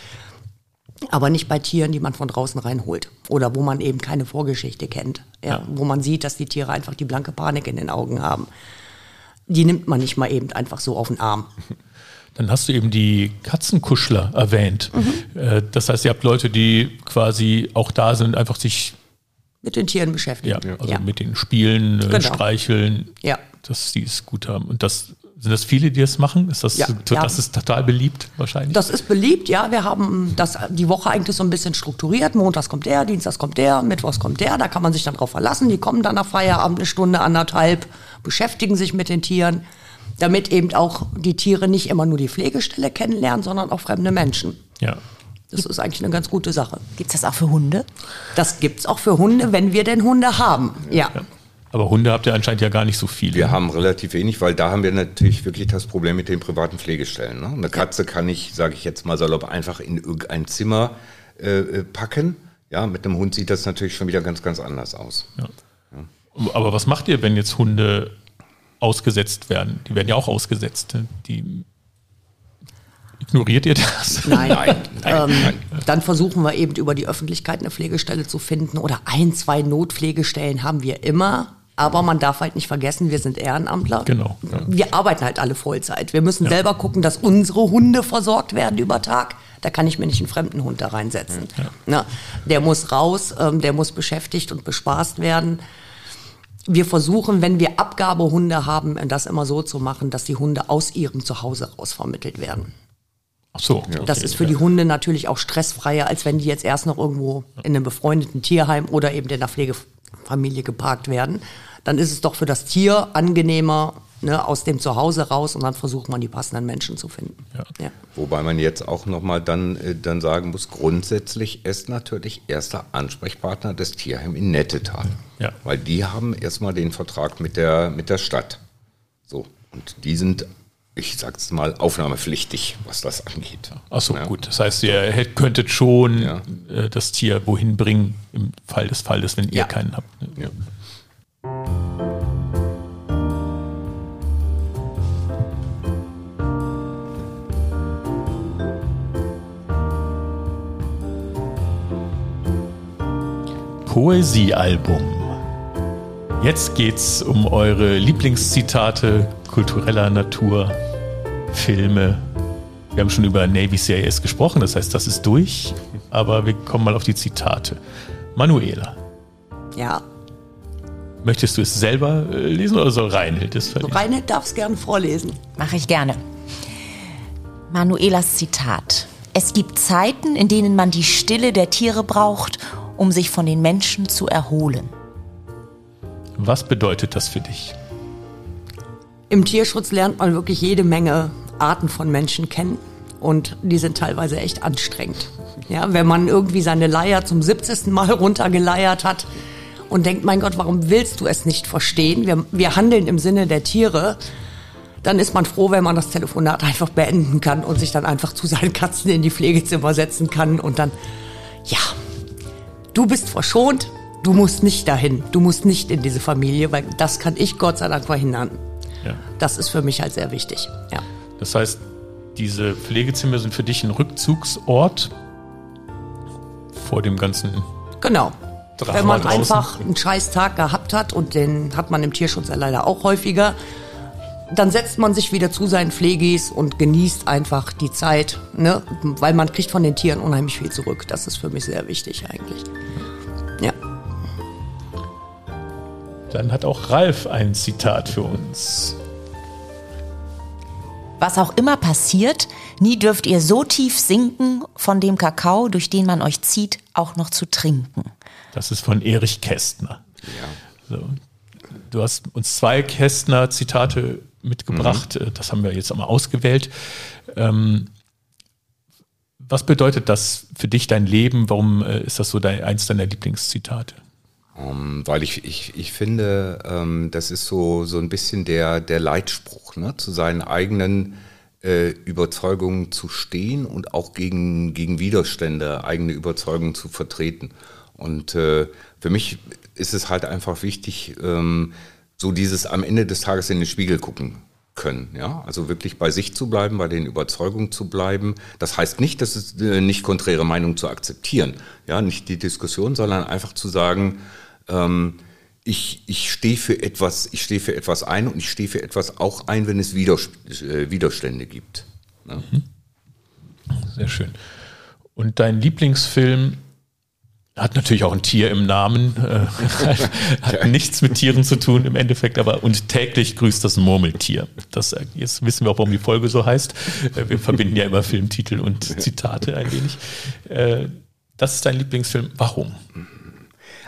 [SPEAKER 4] aber nicht bei Tieren, die man von draußen reinholt oder wo man eben keine Vorgeschichte kennt, ja, wo man sieht, dass die Tiere einfach die blanke Panik in den Augen haben. Die nimmt man nicht mal eben einfach so auf den Arm.
[SPEAKER 1] Dann hast du eben die Katzenkuschler erwähnt. Äh, Das heißt, ihr habt Leute, die quasi auch da sind, einfach sich
[SPEAKER 4] Mit den Tieren beschäftigen.
[SPEAKER 1] ja, also
[SPEAKER 4] ja.
[SPEAKER 1] mit den Spielen, äh,
[SPEAKER 4] Genau.
[SPEAKER 1] streicheln,
[SPEAKER 4] Ja.
[SPEAKER 1] dass sie es gut haben. Und das sind das viele, die das machen? Ist das,
[SPEAKER 4] Ja.
[SPEAKER 1] das
[SPEAKER 4] Ja.
[SPEAKER 1] ist total beliebt wahrscheinlich?
[SPEAKER 4] Das ist beliebt, ja. Wir haben das die Woche eigentlich so ein bisschen strukturiert. Montags kommt der, Dienstags kommt der, Mittwochs kommt der. Da kann man sich dann drauf verlassen. Die kommen dann nach Feierabend eine Stunde, anderthalb, beschäftigen sich mit den Tieren, damit eben auch die Tiere nicht immer nur die Pflegestelle kennenlernen, sondern auch fremde Menschen.
[SPEAKER 1] ja.
[SPEAKER 4] Das ist eigentlich eine ganz gute Sache.
[SPEAKER 2] Gibt es das auch für Hunde?
[SPEAKER 4] Das gibt's auch für Hunde, wenn wir denn Hunde haben. Ja.
[SPEAKER 1] Aber Hunde habt ihr anscheinend ja gar nicht so viele.
[SPEAKER 3] Wir haben relativ wenig, weil da haben wir natürlich wirklich das Problem mit den privaten Pflegestellen. Ne? Eine Katze kann ich, sage ich jetzt mal salopp, einfach in irgendein Zimmer äh, äh, packen. Ja, mit einem Hund sieht das natürlich schon wieder ganz, ganz anders aus.
[SPEAKER 1] Ja. Aber was macht ihr, wenn jetzt Hunde ausgesetzt werden? Die werden ja auch ausgesetzt. ne? Die ignoriert ihr das?
[SPEAKER 4] Nein.
[SPEAKER 3] Nein, nein,
[SPEAKER 4] ähm,
[SPEAKER 3] nein.
[SPEAKER 4] Dann versuchen wir eben über die Öffentlichkeit eine Pflegestelle zu finden oder ein, zwei Notpflegestellen haben wir immer. Aber man darf halt nicht vergessen, wir sind Ehrenamtler.
[SPEAKER 1] Genau, ja.
[SPEAKER 4] Wir arbeiten halt alle Vollzeit. Wir müssen selber gucken, dass unsere Hunde versorgt werden über Tag. Da kann ich mir nicht einen fremden Hund da reinsetzen. Na, der muss raus, ähm, der muss beschäftigt und bespaßt werden. Wir versuchen, wenn wir Abgabehunde haben, das immer so zu machen, dass die Hunde aus ihrem Zuhause raus vermittelt werden.
[SPEAKER 1] Ach so.
[SPEAKER 4] Das
[SPEAKER 1] okay,
[SPEAKER 4] ist für
[SPEAKER 1] ja.
[SPEAKER 4] die Hunde natürlich auch stressfreier, als wenn die jetzt erst noch irgendwo in einem befreundeten Tierheim oder eben in der Pflegefamilie geparkt werden. Dann ist es doch für das Tier angenehmer, ne, aus dem Zuhause raus und dann versucht man die passenden Menschen zu finden.
[SPEAKER 1] Ja.
[SPEAKER 4] Ja.
[SPEAKER 3] Wobei man jetzt auch nochmal dann, äh, dann sagen muss, grundsätzlich ist natürlich erster Ansprechpartner das Tierheim in Nettetal.
[SPEAKER 1] Ja.
[SPEAKER 3] Weil die haben erstmal den Vertrag mit der, mit der Stadt. So. Und die sind, ich sag's mal, aufnahmepflichtig, was das angeht.
[SPEAKER 1] Ach so,
[SPEAKER 3] Ja.
[SPEAKER 1] gut. Das heißt, ihr hätt- könntet schon
[SPEAKER 3] Ja.
[SPEAKER 1] äh, das Tier wohin bringen, im Fall des Falles, wenn ihr
[SPEAKER 4] Ja.
[SPEAKER 1] keinen habt. ne? Poesiealbum. Jetzt geht's um eure Lieblingszitate kultureller Natur, Filme. Wir haben schon über Navy CIS gesprochen, das heißt, das ist durch. Aber wir kommen mal auf die Zitate. Manuela,
[SPEAKER 4] ja.
[SPEAKER 1] möchtest du es selber äh, lesen oder soll Reinhild es verlesen?
[SPEAKER 4] Reinhard darf es gerne vorlesen.
[SPEAKER 2] Mache ich gerne. Manuelas Zitat. Es gibt Zeiten, in denen man die Stille der Tiere braucht, um sich von den Menschen zu erholen.
[SPEAKER 1] Was bedeutet das für dich?
[SPEAKER 4] Im Tierschutz lernt man wirklich jede Menge Arten von Menschen kennen und die sind teilweise echt anstrengend. Ja, wenn man irgendwie seine Leier zum 70. Mal runtergeleiert hat und denkt, mein Gott, warum willst du es nicht verstehen? Wir, wir handeln im Sinne der Tiere. Dann ist man froh, wenn man das Telefonat einfach beenden kann und sich dann einfach zu seinen Katzen in die Pflegezimmer setzen kann und dann, ja, du bist verschont, du musst nicht dahin, du musst nicht in diese Familie, weil das kann ich Gott sei Dank verhindern.
[SPEAKER 1] Ja.
[SPEAKER 4] Das ist für mich halt sehr wichtig. Ja.
[SPEAKER 1] Das heißt, diese Pflegezimmer sind für dich ein Rückzugsort vor dem ganzen.
[SPEAKER 4] Genau.
[SPEAKER 1] Drachen
[SPEAKER 4] Wenn man
[SPEAKER 1] draußen.
[SPEAKER 4] einfach einen scheiß Tag gehabt hat und den hat man im Tierschutz ja leider auch häufiger, dann setzt man sich wieder zu seinen Pflegis und genießt einfach die Zeit, ne? weil man kriegt von den Tieren unheimlich viel zurück. Das ist für mich sehr wichtig eigentlich. Ja.
[SPEAKER 1] Dann hat auch Ralf ein Zitat für uns.
[SPEAKER 2] Was auch immer passiert, nie dürft ihr so tief sinken, von dem Kakao, durch den man euch zieht, auch noch zu trinken.
[SPEAKER 1] Das ist von Erich Kästner. So. Du hast uns zwei Kästner-Zitate mitgebracht. Äh, Das haben wir jetzt einmal ausgewählt. Ähm, was bedeutet das für dich, dein Leben? Warum äh, ist das so dein, eins deiner Lieblingszitate?
[SPEAKER 3] Ähm, weil ich, ich, ich finde, ähm, das ist so, so ein bisschen der, der Leitspruch, ne? zu seinen eigenen äh, Überzeugungen zu stehen und auch gegen, gegen Widerstände eigene Überzeugungen zu vertreten. Und äh, für mich ist es halt einfach wichtig, ähm, so dieses am Ende des Tages in den Spiegel gucken können. Ja, also wirklich bei sich zu bleiben, bei den Überzeugungen zu bleiben. Das heißt nicht, dass es äh, nicht konträre Meinung zu akzeptieren. Ja, nicht die Diskussion, sondern einfach zu sagen, ähm, ich, ich stehe für etwas, ich stehe für etwas ein und ich stehe für etwas auch ein, wenn es Widers äh, Widerstände gibt. Ne?
[SPEAKER 1] Sehr schön. Und dein Lieblingsfilm hat natürlich auch ein Tier im Namen, äh, hat nichts mit Tieren zu tun im Endeffekt, aber und täglich grüßt das Murmeltier. Das, äh, jetzt wissen wir auch, warum die Folge so heißt. Äh, wir verbinden ja immer Filmtitel und Zitate ein wenig. Äh, das ist dein Lieblingsfilm. Warum?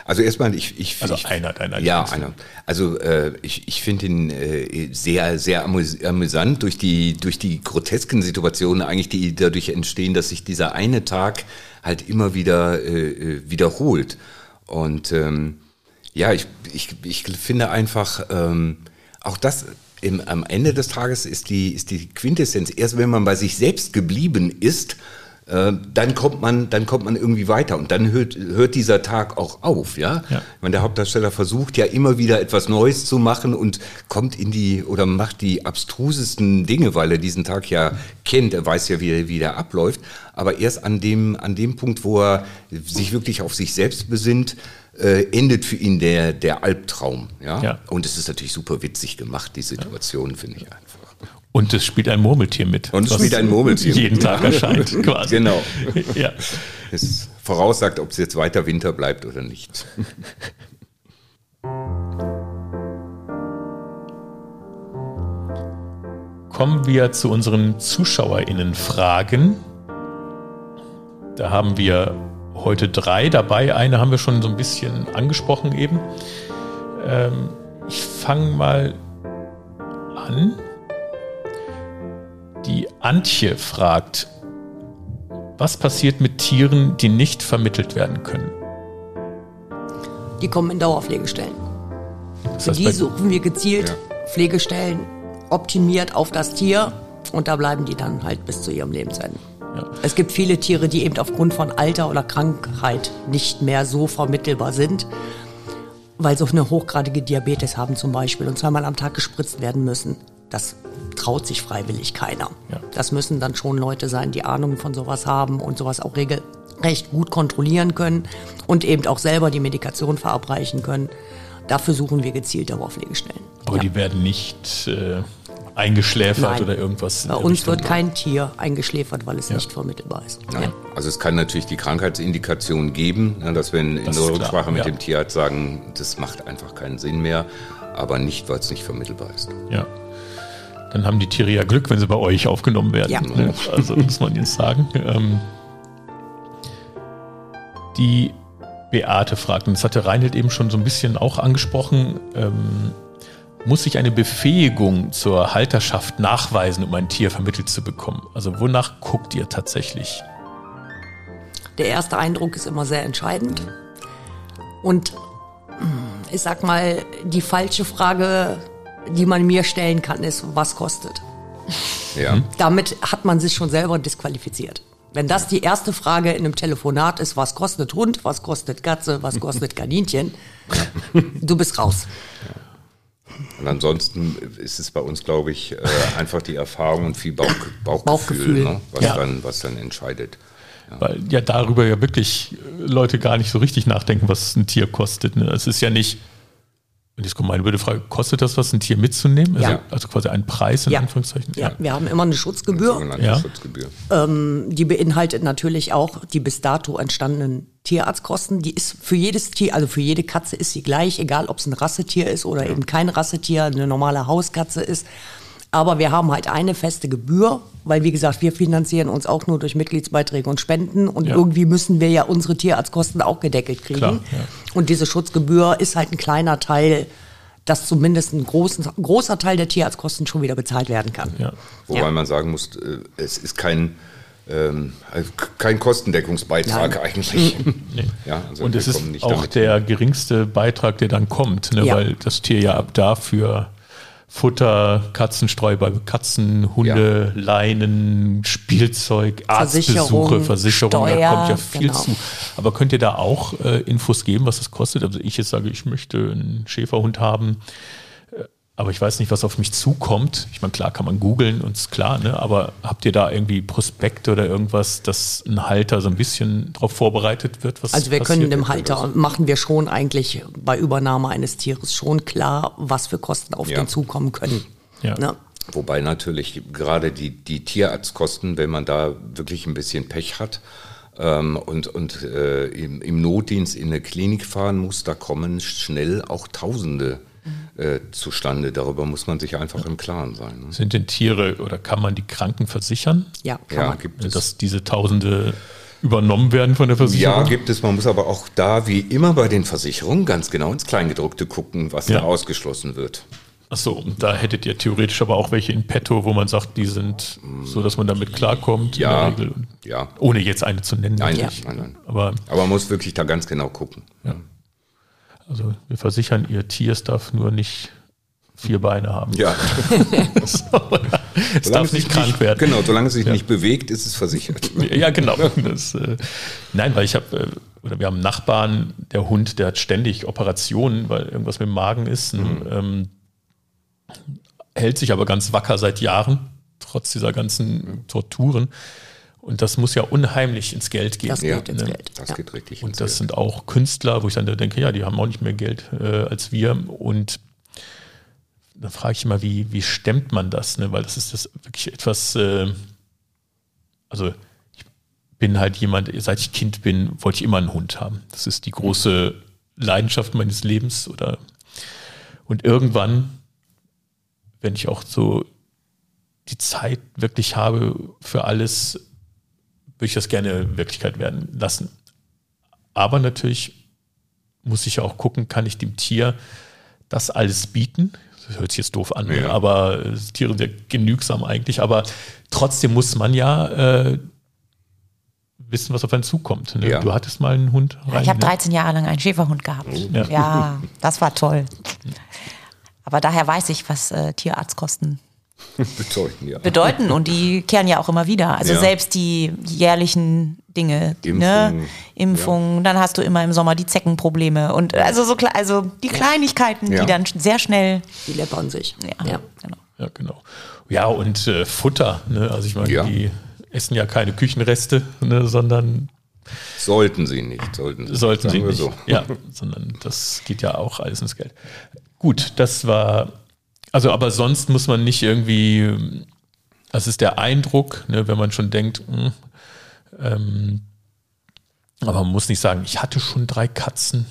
[SPEAKER 3] Also erstmal, ich, ich
[SPEAKER 1] Also
[SPEAKER 3] ich,
[SPEAKER 1] einer deiner
[SPEAKER 3] Ja,
[SPEAKER 1] Lieblingsfilme.
[SPEAKER 3] einer. Also äh, ich, ich finde ihn äh, sehr, sehr amüs amüsant durch die, durch die grotesken Situationen eigentlich, die dadurch entstehen, dass sich dieser eine Tag halt immer wieder äh, äh, wiederholt. Und ähm, ja, ich, ich, ich finde einfach, ähm, auch das im, am Ende des Tages ist die, ist die Quintessenz. Erst wenn man bei sich selbst geblieben ist, äh, dann kommt man, dann kommt man irgendwie weiter und dann hört, hört dieser Tag auch auf, ja.
[SPEAKER 1] Ja.
[SPEAKER 3] Wenn der Hauptdarsteller versucht ja immer wieder etwas Neues zu machen und kommt in die oder macht die abstrusesten Dinge, weil er diesen Tag ja kennt, er weiß ja, wie, wie der abläuft. Aber erst an dem, an dem Punkt, wo er sich wirklich auf sich selbst besinnt, äh, endet für ihn der, der Albtraum, ja?
[SPEAKER 1] Ja.
[SPEAKER 3] Und es ist natürlich super witzig gemacht, die Situation, finde ich einfach.
[SPEAKER 1] Und es spielt ein Murmeltier mit.
[SPEAKER 3] Und es spielt ein Murmeltier mit.
[SPEAKER 1] Jeden Tag erscheint, quasi.
[SPEAKER 3] Genau.
[SPEAKER 1] Ja.
[SPEAKER 3] Es voraussagt, ob es jetzt weiter Winter bleibt oder nicht.
[SPEAKER 1] Kommen wir zu unseren ZuschauerInnen-Fragen. Da haben wir heute drei dabei. Eine haben wir schon so ein bisschen angesprochen eben. Ähm, ich fange mal an. Die Antje fragt, was passiert mit Tieren, die nicht vermittelt werden können?
[SPEAKER 4] Die kommen in Dauerpflegestellen.
[SPEAKER 1] Das
[SPEAKER 4] Für die suchen wir gezielt Pflegestellen optimiert auf das Tier und da bleiben die dann halt bis zu ihrem Lebensende.
[SPEAKER 1] Ja.
[SPEAKER 4] Es gibt viele Tiere, die eben aufgrund von Alter oder Krankheit nicht mehr so vermittelbar sind, weil sie auch eine hochgradige Diabetes haben zum Beispiel und zweimal am Tag gespritzt werden müssen. Das traut sich freiwillig keiner.
[SPEAKER 1] Ja.
[SPEAKER 4] Das müssen dann schon Leute sein, die Ahnung von sowas haben und sowas auch regelrecht gut kontrollieren können und eben auch selber die Medikation verabreichen können. Dafür suchen wir gezielt Dauerpflegestellen.
[SPEAKER 1] aber
[SPEAKER 4] Ja.
[SPEAKER 1] die werden nicht äh, eingeschläfert
[SPEAKER 4] Nein.
[SPEAKER 1] oder irgendwas.
[SPEAKER 4] Bei uns
[SPEAKER 1] Richtung.
[SPEAKER 4] wird kein Tier eingeschläfert, weil es nicht vermittelbar ist.
[SPEAKER 3] Also es kann natürlich die Krankheitsindikation geben, ne, dass wir in, in der Rücksprache mit
[SPEAKER 1] ja.
[SPEAKER 3] dem Tierarzt sagen, das macht einfach keinen Sinn mehr, aber nicht, weil es nicht vermittelbar ist.
[SPEAKER 1] Ja. Dann haben die Tiere ja Glück, wenn sie bei euch aufgenommen werden.
[SPEAKER 4] Ja.
[SPEAKER 1] Ne? Also muss man jetzt sagen. Ähm, die Beate fragt, und das hatte Reinhold eben schon so ein bisschen auch angesprochen, ähm, muss ich eine Befähigung zur Halterschaft nachweisen, um ein Tier vermittelt zu bekommen? Also wonach guckt ihr tatsächlich?
[SPEAKER 4] Der erste Eindruck ist immer sehr entscheidend. Und mm, ich sag mal, die falsche Frage, die man mir stellen kann, ist, was kostet?
[SPEAKER 3] Ja.
[SPEAKER 4] Damit hat man sich schon selber disqualifiziert. Wenn das die erste Frage in einem Telefonat ist, was kostet Hund, was kostet Katze, was kostet Kaninchen, du bist raus.
[SPEAKER 3] Und ansonsten ist es bei uns, glaube ich, äh, einfach die Erfahrung und viel Bauch, Bauchgefühl,
[SPEAKER 4] Bauchgefühl.
[SPEAKER 3] Ne, was,
[SPEAKER 1] Ja.
[SPEAKER 3] dann, was dann entscheidet.
[SPEAKER 1] Weil ja darüber ja wirklich Leute gar nicht so richtig nachdenken, was ein Tier kostet. Ne? Es ist ja nicht, und jetzt kommt meine blöde Frage, kostet das was, ein Tier mitzunehmen? Also,
[SPEAKER 4] Ja.
[SPEAKER 1] also quasi ein Preis in
[SPEAKER 4] Ja.
[SPEAKER 1] Anführungszeichen?
[SPEAKER 4] Ja, wir haben immer eine Schutzgebühr.
[SPEAKER 1] Ja.
[SPEAKER 3] Schutzgebühr.
[SPEAKER 4] Die beinhaltet natürlich auch die bis dato entstandenen Tierarztkosten. Die ist für jedes Tier, also für jede Katze ist sie gleich, egal ob es ein Rassetier ist oder eben kein Rassetier, eine normale Hauskatze ist. Aber wir haben halt eine feste Gebühr, weil wie gesagt, wir finanzieren uns auch nur durch Mitgliedsbeiträge und Spenden und
[SPEAKER 1] Ja.
[SPEAKER 4] irgendwie müssen wir ja unsere Tierarztkosten auch gedeckelt kriegen.
[SPEAKER 1] Klar, ja.
[SPEAKER 4] Und diese Schutzgebühr ist halt ein kleiner Teil, dass zumindest ein, großen, ein großer Teil der Tierarztkosten schon wieder bezahlt werden kann.
[SPEAKER 1] Ja.
[SPEAKER 3] Wobei
[SPEAKER 4] Ja.
[SPEAKER 3] man sagen muss, äh, es ist kein, ähm, also kein Kostendeckungsbeitrag
[SPEAKER 4] Nein.
[SPEAKER 3] eigentlich.
[SPEAKER 1] Nee.
[SPEAKER 3] Ja, also
[SPEAKER 1] und es ist auch
[SPEAKER 3] damit
[SPEAKER 1] der geringste Beitrag, der dann kommt, ne?
[SPEAKER 4] Ja.
[SPEAKER 1] weil das Tier ja ab da für Futter, Katzenstreu bei Katzen, Hunde, Leinen, Spielzeug, Arztbesuche,
[SPEAKER 4] Versicherung,
[SPEAKER 1] Versicherung, da
[SPEAKER 2] Steuer,
[SPEAKER 1] kommt ja viel
[SPEAKER 4] genau.
[SPEAKER 1] zu. Aber könnt ihr da auch äh, Infos geben, was das kostet? Also ich jetzt sage, ich möchte einen Schäferhund haben, aber ich weiß nicht, was auf mich zukommt. Ich meine, klar kann man googeln und ist klar, ne? aber habt ihr da irgendwie Prospekte oder irgendwas, dass ein Halter so ein bisschen darauf vorbereitet wird? Was
[SPEAKER 4] Also wir können dem Halter, machen wir schon eigentlich bei Übernahme eines Tieres schon klar, was für Kosten auf
[SPEAKER 3] Ja.
[SPEAKER 4] den zukommen können.
[SPEAKER 1] Ja.
[SPEAKER 4] Ne?
[SPEAKER 3] Wobei natürlich gerade die, die Tierarztkosten, wenn man da wirklich ein bisschen Pech hat ähm, und, und äh, im, im Notdienst in eine Klinik fahren muss, da kommen schnell auch Tausende äh, zustande. Darüber muss man sich einfach im Klaren sein. Ne?
[SPEAKER 1] Sind denn Tiere oder kann man die Kranken versichern?
[SPEAKER 4] Ja, kann
[SPEAKER 3] Ja,
[SPEAKER 4] man.
[SPEAKER 3] gibt es.
[SPEAKER 1] Dass diese Tausende übernommen werden von der Versicherung?
[SPEAKER 3] Ja, gibt es. Man muss aber auch da, wie immer bei den Versicherungen, ganz genau ins Kleingedruckte gucken, was
[SPEAKER 1] Ja.
[SPEAKER 3] da ausgeschlossen wird.
[SPEAKER 1] Achso, und da hättet ihr theoretisch aber auch welche in petto, wo man sagt, die sind so, dass man damit klarkommt
[SPEAKER 3] Ja,
[SPEAKER 1] in der Regel.
[SPEAKER 3] ja.
[SPEAKER 1] Ohne jetzt eine zu nennen.
[SPEAKER 3] Nein,
[SPEAKER 1] natürlich.
[SPEAKER 3] nein, nein.
[SPEAKER 1] Aber
[SPEAKER 3] Aber man muss wirklich da ganz genau gucken.
[SPEAKER 1] Also wir versichern, ihr Tier darf nur nicht vier Beine haben.
[SPEAKER 3] Ja.
[SPEAKER 1] es darf nicht krank werden.
[SPEAKER 3] Genau, solange es sich nicht bewegt, ist es versichert.
[SPEAKER 1] Ja, genau. Das, äh, nein, weil ich habe, äh, oder wir haben einen Nachbarn, der Hund, der hat ständig Operationen, weil irgendwas mit dem Magen ist. Und, ähm, hält sich aber ganz wacker seit Jahren, trotz dieser ganzen Torturen. Und das muss ja unheimlich ins Geld gehen.
[SPEAKER 4] Das
[SPEAKER 3] Ja,
[SPEAKER 4] geht ins
[SPEAKER 1] ne?
[SPEAKER 4] Geld.
[SPEAKER 3] Das
[SPEAKER 4] ja.
[SPEAKER 3] geht richtig.
[SPEAKER 1] Und
[SPEAKER 3] ins
[SPEAKER 1] das
[SPEAKER 3] Geld.
[SPEAKER 1] sind auch Künstler, wo ich dann denke, ja, die haben auch nicht mehr Geld äh, als wir. Und da frage ich immer, wie, wie stemmt man das? Ne? Weil das ist das wirklich etwas, äh, also ich bin halt jemand, seit ich Kind bin, wollte ich immer einen Hund haben. Das ist die große Leidenschaft meines Lebens. Oder und irgendwann, wenn ich auch so die Zeit wirklich habe für alles, würde ich das gerne Wirklichkeit werden lassen. Aber natürlich muss ich ja auch gucken, kann ich dem Tier das alles bieten? Das hört sich jetzt doof an?
[SPEAKER 3] Ja.
[SPEAKER 1] aber äh, Tiere sind ja genügsam eigentlich. Aber trotzdem muss man ja äh, wissen, was auf einen zukommt. Ne?
[SPEAKER 3] Ja.
[SPEAKER 1] Du hattest mal einen Hund rein.
[SPEAKER 2] Ich habe
[SPEAKER 1] ne?
[SPEAKER 2] 13 Jahre lang einen Schäferhund gehabt.
[SPEAKER 1] Ja.
[SPEAKER 2] Ja, das war toll. Aber daher weiß ich, was äh, Tierarztkosten
[SPEAKER 3] bedeuten, ja.
[SPEAKER 2] bedeuten und die kehren ja auch immer wieder. Also
[SPEAKER 3] Ja.
[SPEAKER 2] selbst die jährlichen Dinge,
[SPEAKER 3] Impfungen,
[SPEAKER 2] ne? Impfungen, dann hast du immer im Sommer die Zeckenprobleme und also so also die Kleinigkeiten,
[SPEAKER 3] Ja.
[SPEAKER 2] die dann sehr schnell
[SPEAKER 4] Die läppern sich.
[SPEAKER 2] ja,
[SPEAKER 4] Ja.
[SPEAKER 2] genau.
[SPEAKER 1] Ja, genau. Ja, und äh, Futter. Ne? Also ich meine,
[SPEAKER 3] Ja.
[SPEAKER 1] die essen ja keine Küchenreste, ne? sondern
[SPEAKER 3] Sollten sie nicht. Sollten,
[SPEAKER 1] sollten
[SPEAKER 3] sagen
[SPEAKER 1] sie
[SPEAKER 3] wir
[SPEAKER 1] nicht.
[SPEAKER 3] So.
[SPEAKER 1] Ja, sondern das geht ja auch alles ins Geld. Gut, das war, also aber sonst muss man nicht irgendwie, das ist der Eindruck, ne, wenn man schon denkt, hm, ähm, aber man muss nicht sagen, ich hatte schon drei Katzen,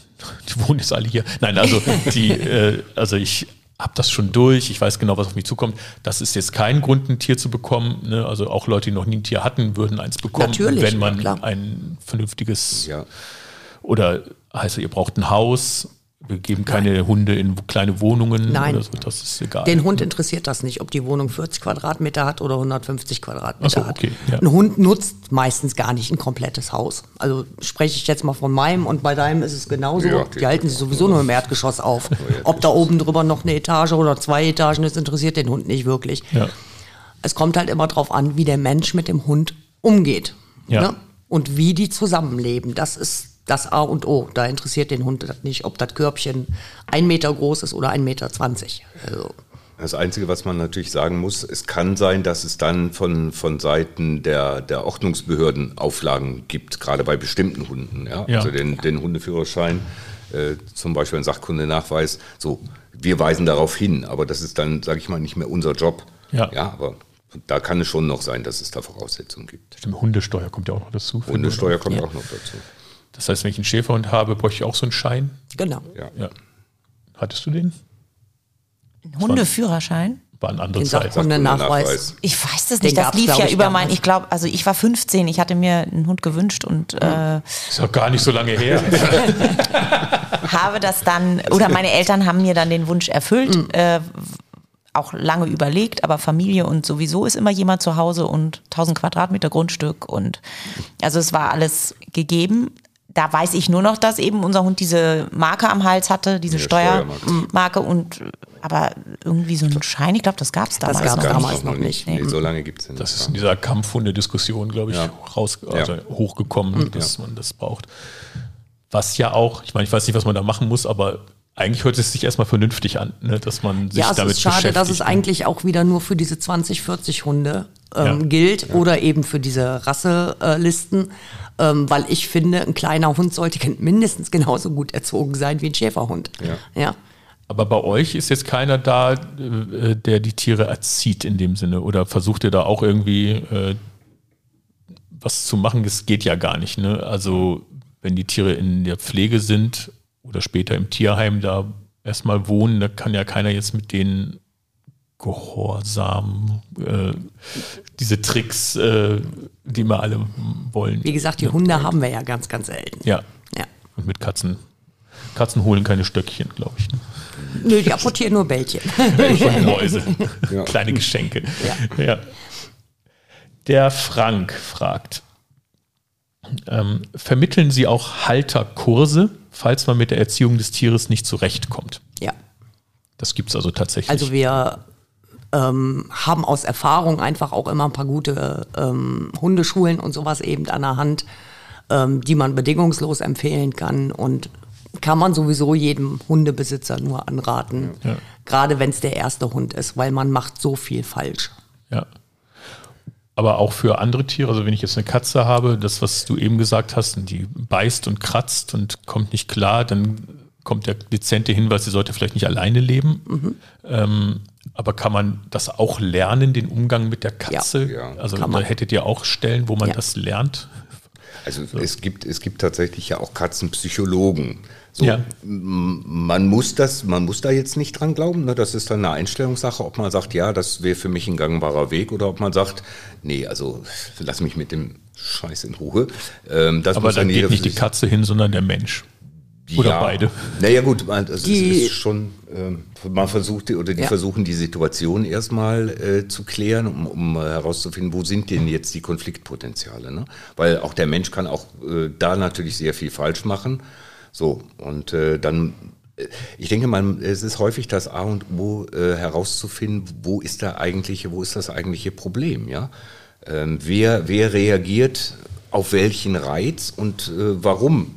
[SPEAKER 1] die wohnen jetzt alle hier. Nein, also die, äh, also ich habe das schon durch, ich weiß genau, was auf mich zukommt. Das ist jetzt kein Grund, ein Tier zu bekommen. Ne? Also auch Leute, die noch nie ein Tier hatten, würden eins bekommen,
[SPEAKER 4] Natürlich,
[SPEAKER 1] wenn man
[SPEAKER 4] ja,
[SPEAKER 1] ein vernünftiges
[SPEAKER 3] Ja.
[SPEAKER 1] oder heißt ihr braucht ein Haus. Wir geben keine Hunde in kleine Wohnungen
[SPEAKER 4] Nein.
[SPEAKER 1] oder so, das ist egal.
[SPEAKER 4] Den Hund interessiert das nicht, ob die Wohnung 40 Quadratmeter hat oder 150 Quadratmeter
[SPEAKER 1] Ach so, okay,
[SPEAKER 4] hat.
[SPEAKER 1] ja.
[SPEAKER 4] Ein Hund nutzt meistens gar nicht ein komplettes Haus. Also spreche ich jetzt mal von meinem und bei deinem ist es genauso.
[SPEAKER 3] Ja,
[SPEAKER 4] die halten sich sowieso nur im Erdgeschoss auf. Ob da oben drüber noch eine Etage oder zwei Etagen ist, interessiert den Hund nicht wirklich.
[SPEAKER 1] ja.
[SPEAKER 4] Es kommt halt immer drauf an, wie der Mensch mit dem Hund umgeht.
[SPEAKER 1] Ja.
[SPEAKER 4] Ne? Und wie die zusammenleben. Das ist das A und O. Da interessiert den Hund das nicht, ob das Körbchen ein Meter groß ist oder ein Meter zwanzig. Also,
[SPEAKER 3] Das Einzige, was man natürlich sagen muss, es kann sein, dass es dann von, von Seiten der, der Ordnungsbehörden Auflagen gibt, gerade bei bestimmten Hunden. Ja?
[SPEAKER 1] Ja.
[SPEAKER 3] Also den, den Hundeführerschein, äh, zum Beispiel ein Sachkundenachweis, so, wir weisen darauf hin, aber das ist dann, sage ich mal, nicht mehr unser Job.
[SPEAKER 1] Ja.
[SPEAKER 3] ja, aber da kann es schon noch sein, dass es da Voraussetzungen gibt.
[SPEAKER 1] Stimmt, Hundesteuer kommt ja auch noch dazu.
[SPEAKER 3] Hundesteuer kommt
[SPEAKER 4] Ja.
[SPEAKER 3] auch noch dazu.
[SPEAKER 1] Das heißt, wenn ich einen Schäferhund habe, bräuchte ich auch so einen Schein.
[SPEAKER 4] genau.
[SPEAKER 3] Ja.
[SPEAKER 1] Ja. Hattest du den?
[SPEAKER 2] Ein Hundeführerschein?
[SPEAKER 1] War eine andere
[SPEAKER 4] Den
[SPEAKER 1] Zeit.
[SPEAKER 4] Sachkundenachweis.
[SPEAKER 2] Ich weiß das
[SPEAKER 4] Den
[SPEAKER 2] nicht. Das
[SPEAKER 4] gab's,
[SPEAKER 2] lief ja über
[SPEAKER 4] damals.
[SPEAKER 2] mein, ich glaube, also ich war 15, ich hatte mir einen Hund gewünscht und äh,
[SPEAKER 1] Ist ja gar nicht so lange her.
[SPEAKER 2] habe das dann, oder meine Eltern haben mir dann den Wunsch erfüllt, äh, auch lange überlegt, aber Familie und sowieso ist immer jemand zu Hause und 1000 Quadratmeter Grundstück und also es war alles gegeben. Da weiß ich nur noch, dass eben unser Hund diese Marke am Hals hatte, diese
[SPEAKER 3] Ja,
[SPEAKER 2] Steuermarke. Und aber irgendwie so einen Schein, ich glaube, das gab es damals
[SPEAKER 4] gab's
[SPEAKER 2] noch
[SPEAKER 4] damals
[SPEAKER 2] nicht.
[SPEAKER 4] noch nicht.
[SPEAKER 3] Nee, so lange gibt es nicht.
[SPEAKER 1] Das ist in dieser Kampfhunde-Diskussion, glaube ich,
[SPEAKER 3] Ja.
[SPEAKER 1] raus, also
[SPEAKER 3] Ja.
[SPEAKER 1] hochgekommen, dass man das braucht. Was ja auch, ich meine, ich weiß nicht, was man da machen muss, aber eigentlich hört es sich erstmal vernünftig an, ne, dass man sich
[SPEAKER 4] Ja, es
[SPEAKER 1] damit
[SPEAKER 4] ist schade, dass es
[SPEAKER 1] beschäftigt.
[SPEAKER 4] eigentlich auch wieder nur für diese 20, 40 Hunde ähm,
[SPEAKER 1] Ja.
[SPEAKER 4] gilt oder eben für diese Rasselisten, ähm, weil ich finde, ein kleiner Hund sollte mindestens genauso gut erzogen sein wie ein Schäferhund.
[SPEAKER 3] Ja.
[SPEAKER 4] ja.
[SPEAKER 1] Aber bei euch ist jetzt keiner da, äh, der die Tiere erzieht in dem Sinne. Oder versucht ihr da auch irgendwie äh, was zu machen? Das geht ja gar nicht. Ne? Also wenn die Tiere in der Pflege sind oder später im Tierheim da erstmal wohnen, da kann ja keiner jetzt mit denen gehorsam äh, diese Tricks, äh, die wir alle wollen.
[SPEAKER 4] Wie gesagt, die Hunde haben wir ja ganz, ganz selten.
[SPEAKER 1] Ja.
[SPEAKER 4] Ja.
[SPEAKER 1] Und mit Katzen. Katzen holen keine Stöckchen, glaube ich. Ne?
[SPEAKER 4] Nö, die apportieren nur Bällchen.
[SPEAKER 1] Und Mäuse.
[SPEAKER 3] Ja.
[SPEAKER 1] Kleine Geschenke. Ja. Der Frank fragt, ähm, vermitteln Sie auch Halterkurse, falls man mit der Erziehung des Tieres nicht zurechtkommt?
[SPEAKER 4] ja.
[SPEAKER 1] Das gibt es also tatsächlich.
[SPEAKER 4] Also wir ähm, haben aus Erfahrung einfach auch immer ein paar gute ähm, Hundeschulen und sowas eben an der Hand, ähm, die man bedingungslos empfehlen kann und kann man sowieso jedem Hundebesitzer nur anraten,
[SPEAKER 1] Ja.
[SPEAKER 4] gerade wenn es der erste Hund ist, weil man macht so viel falsch.
[SPEAKER 1] ja. Aber auch für andere Tiere, also wenn ich jetzt eine Katze habe, das, was du eben gesagt hast, und die beißt und kratzt und kommt nicht klar, dann kommt der dezente Hinweis, sie sollte vielleicht nicht alleine leben. Ähm, aber kann man das auch lernen, den Umgang mit der Katze?
[SPEAKER 3] Ja,
[SPEAKER 1] also da
[SPEAKER 4] man.
[SPEAKER 1] hättet ihr auch Stellen, wo man
[SPEAKER 4] Ja.
[SPEAKER 1] das lernt?
[SPEAKER 3] Also es gibt es gibt tatsächlich ja auch Katzenpsychologen. So,
[SPEAKER 1] Ja.
[SPEAKER 3] Man muss das, man muss da jetzt nicht dran glauben. Ne? Das ist dann eine Einstellungssache, ob man sagt, ja, das wäre für mich ein gangbarer Weg, oder ob man sagt, nee, also lass mich mit dem Scheiß in Ruhe. Ähm, das
[SPEAKER 1] Aber
[SPEAKER 3] muss
[SPEAKER 1] dann geht nicht die Katze hin, sondern der Mensch. Oder
[SPEAKER 3] ja.
[SPEAKER 1] beide.
[SPEAKER 3] Naja gut, man, es ist schon, ähm, man versucht die- oder die
[SPEAKER 4] Ja.
[SPEAKER 3] versuchen die Situation erstmal äh, zu klären, um, um äh, herauszufinden, wo sind denn jetzt die Konfliktpotenziale. Ne? Weil auch der Mensch kann auch äh, da natürlich sehr viel falsch machen. So, und äh, dann, äh, ich denke mal, es ist häufig das A und O äh, herauszufinden, wo ist da eigentliche, wo ist das eigentliche Problem, ja? Ähm, wer, wer reagiert auf welchen Reiz und äh, warum?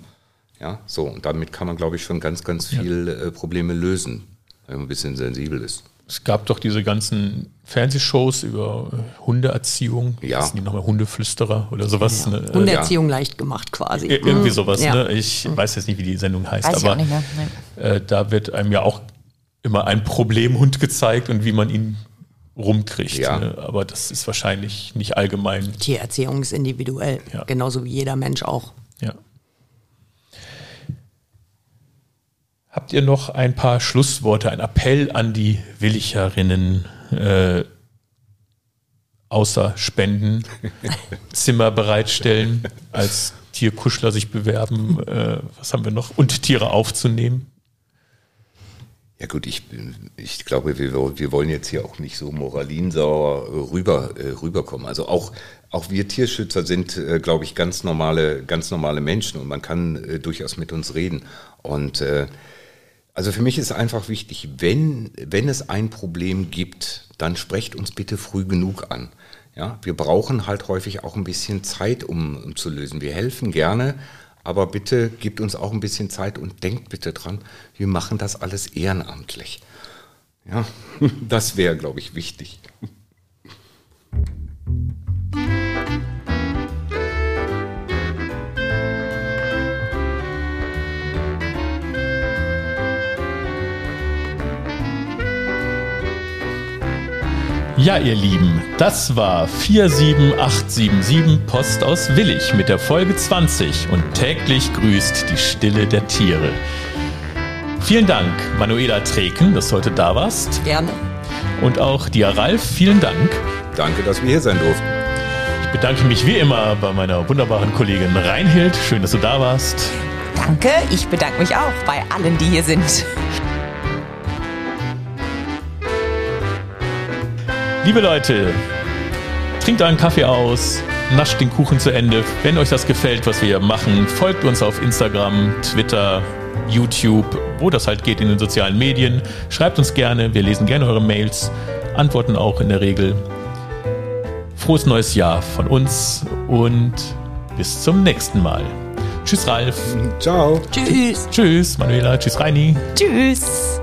[SPEAKER 3] Ja, so, und damit kann man, glaube ich, schon ganz, ganz viel äh, Probleme lösen, wenn man ein bisschen sensibel ist.
[SPEAKER 1] Es gab doch diese ganzen Fernsehshows über äh, Hundeerziehung.
[SPEAKER 3] Ja.
[SPEAKER 1] Sind die nochmal Hundeflüsterer oder sowas? Ne? Äh,
[SPEAKER 4] Hundeerziehung leicht gemacht quasi.
[SPEAKER 1] Ir- Irgendwie sowas,
[SPEAKER 4] Ja.
[SPEAKER 1] ne? Ich weiß jetzt nicht, wie die Sendung heißt,
[SPEAKER 2] Weiß ich
[SPEAKER 1] aber
[SPEAKER 2] auch nicht mehr. Nee.
[SPEAKER 1] äh, da wird einem ja auch immer ein Problemhund gezeigt und wie man ihn rumkriegt.
[SPEAKER 3] Ja.
[SPEAKER 1] Ne? Aber das ist wahrscheinlich nicht allgemein.
[SPEAKER 4] Tiererziehung ist individuell,
[SPEAKER 1] Ja.
[SPEAKER 4] genauso wie jeder Mensch auch.
[SPEAKER 1] Ja. Habt ihr noch ein paar Schlussworte, ein Appell an die Willicherinnen, äh, außer Spenden, Zimmer bereitstellen, als Tierkuschler sich bewerben, äh, was haben wir noch? Und Tiere aufzunehmen?
[SPEAKER 3] Ja gut, ich, ich glaube, wir, wir wollen jetzt hier auch nicht so moralinsauer rüber, äh, rüberkommen. Also auch, auch wir Tierschützer sind, äh, glaube ich, ganz normale, ganz normale Menschen und man kann äh, durchaus mit uns reden. Und äh, also für mich ist einfach wichtig, wenn, wenn es ein Problem gibt, dann sprecht uns bitte früh genug an. Ja, wir brauchen halt häufig auch ein bisschen Zeit, um, um zu lösen. Wir helfen gerne, aber bitte gebt uns auch ein bisschen Zeit und denkt bitte dran, wir machen das alles ehrenamtlich. Ja, das wäre, glaube ich, wichtig.
[SPEAKER 1] Ja, ihr Lieben, das war 47877 Post aus Willig mit der Folge 20 und täglich grüßt die Stille der Tiere. Vielen Dank, Manuela Treken, dass du heute da warst.
[SPEAKER 4] Gerne.
[SPEAKER 1] Und auch dir, Ralf, vielen Dank.
[SPEAKER 3] Danke, dass wir hier sein durften.
[SPEAKER 1] Ich bedanke mich wie immer bei meiner wunderbaren Kollegin Reinhild. Schön, dass du da warst.
[SPEAKER 2] Danke, ich bedanke mich auch bei allen, die hier sind.
[SPEAKER 1] Liebe Leute, trinkt euren Kaffee aus, nascht den Kuchen zu Ende. Wenn euch das gefällt, was wir hier machen, folgt uns auf Instagram, Twitter, YouTube, wo das halt geht in den sozialen Medien. Schreibt uns gerne, wir lesen gerne eure Mails, antworten auch in der Regel. Frohes neues Jahr von uns und bis zum nächsten Mal. Tschüss Ralf.
[SPEAKER 3] Ciao.
[SPEAKER 4] Tschüss.
[SPEAKER 1] Tschüss Manuela. Tschüss Reini.
[SPEAKER 2] Tschüss.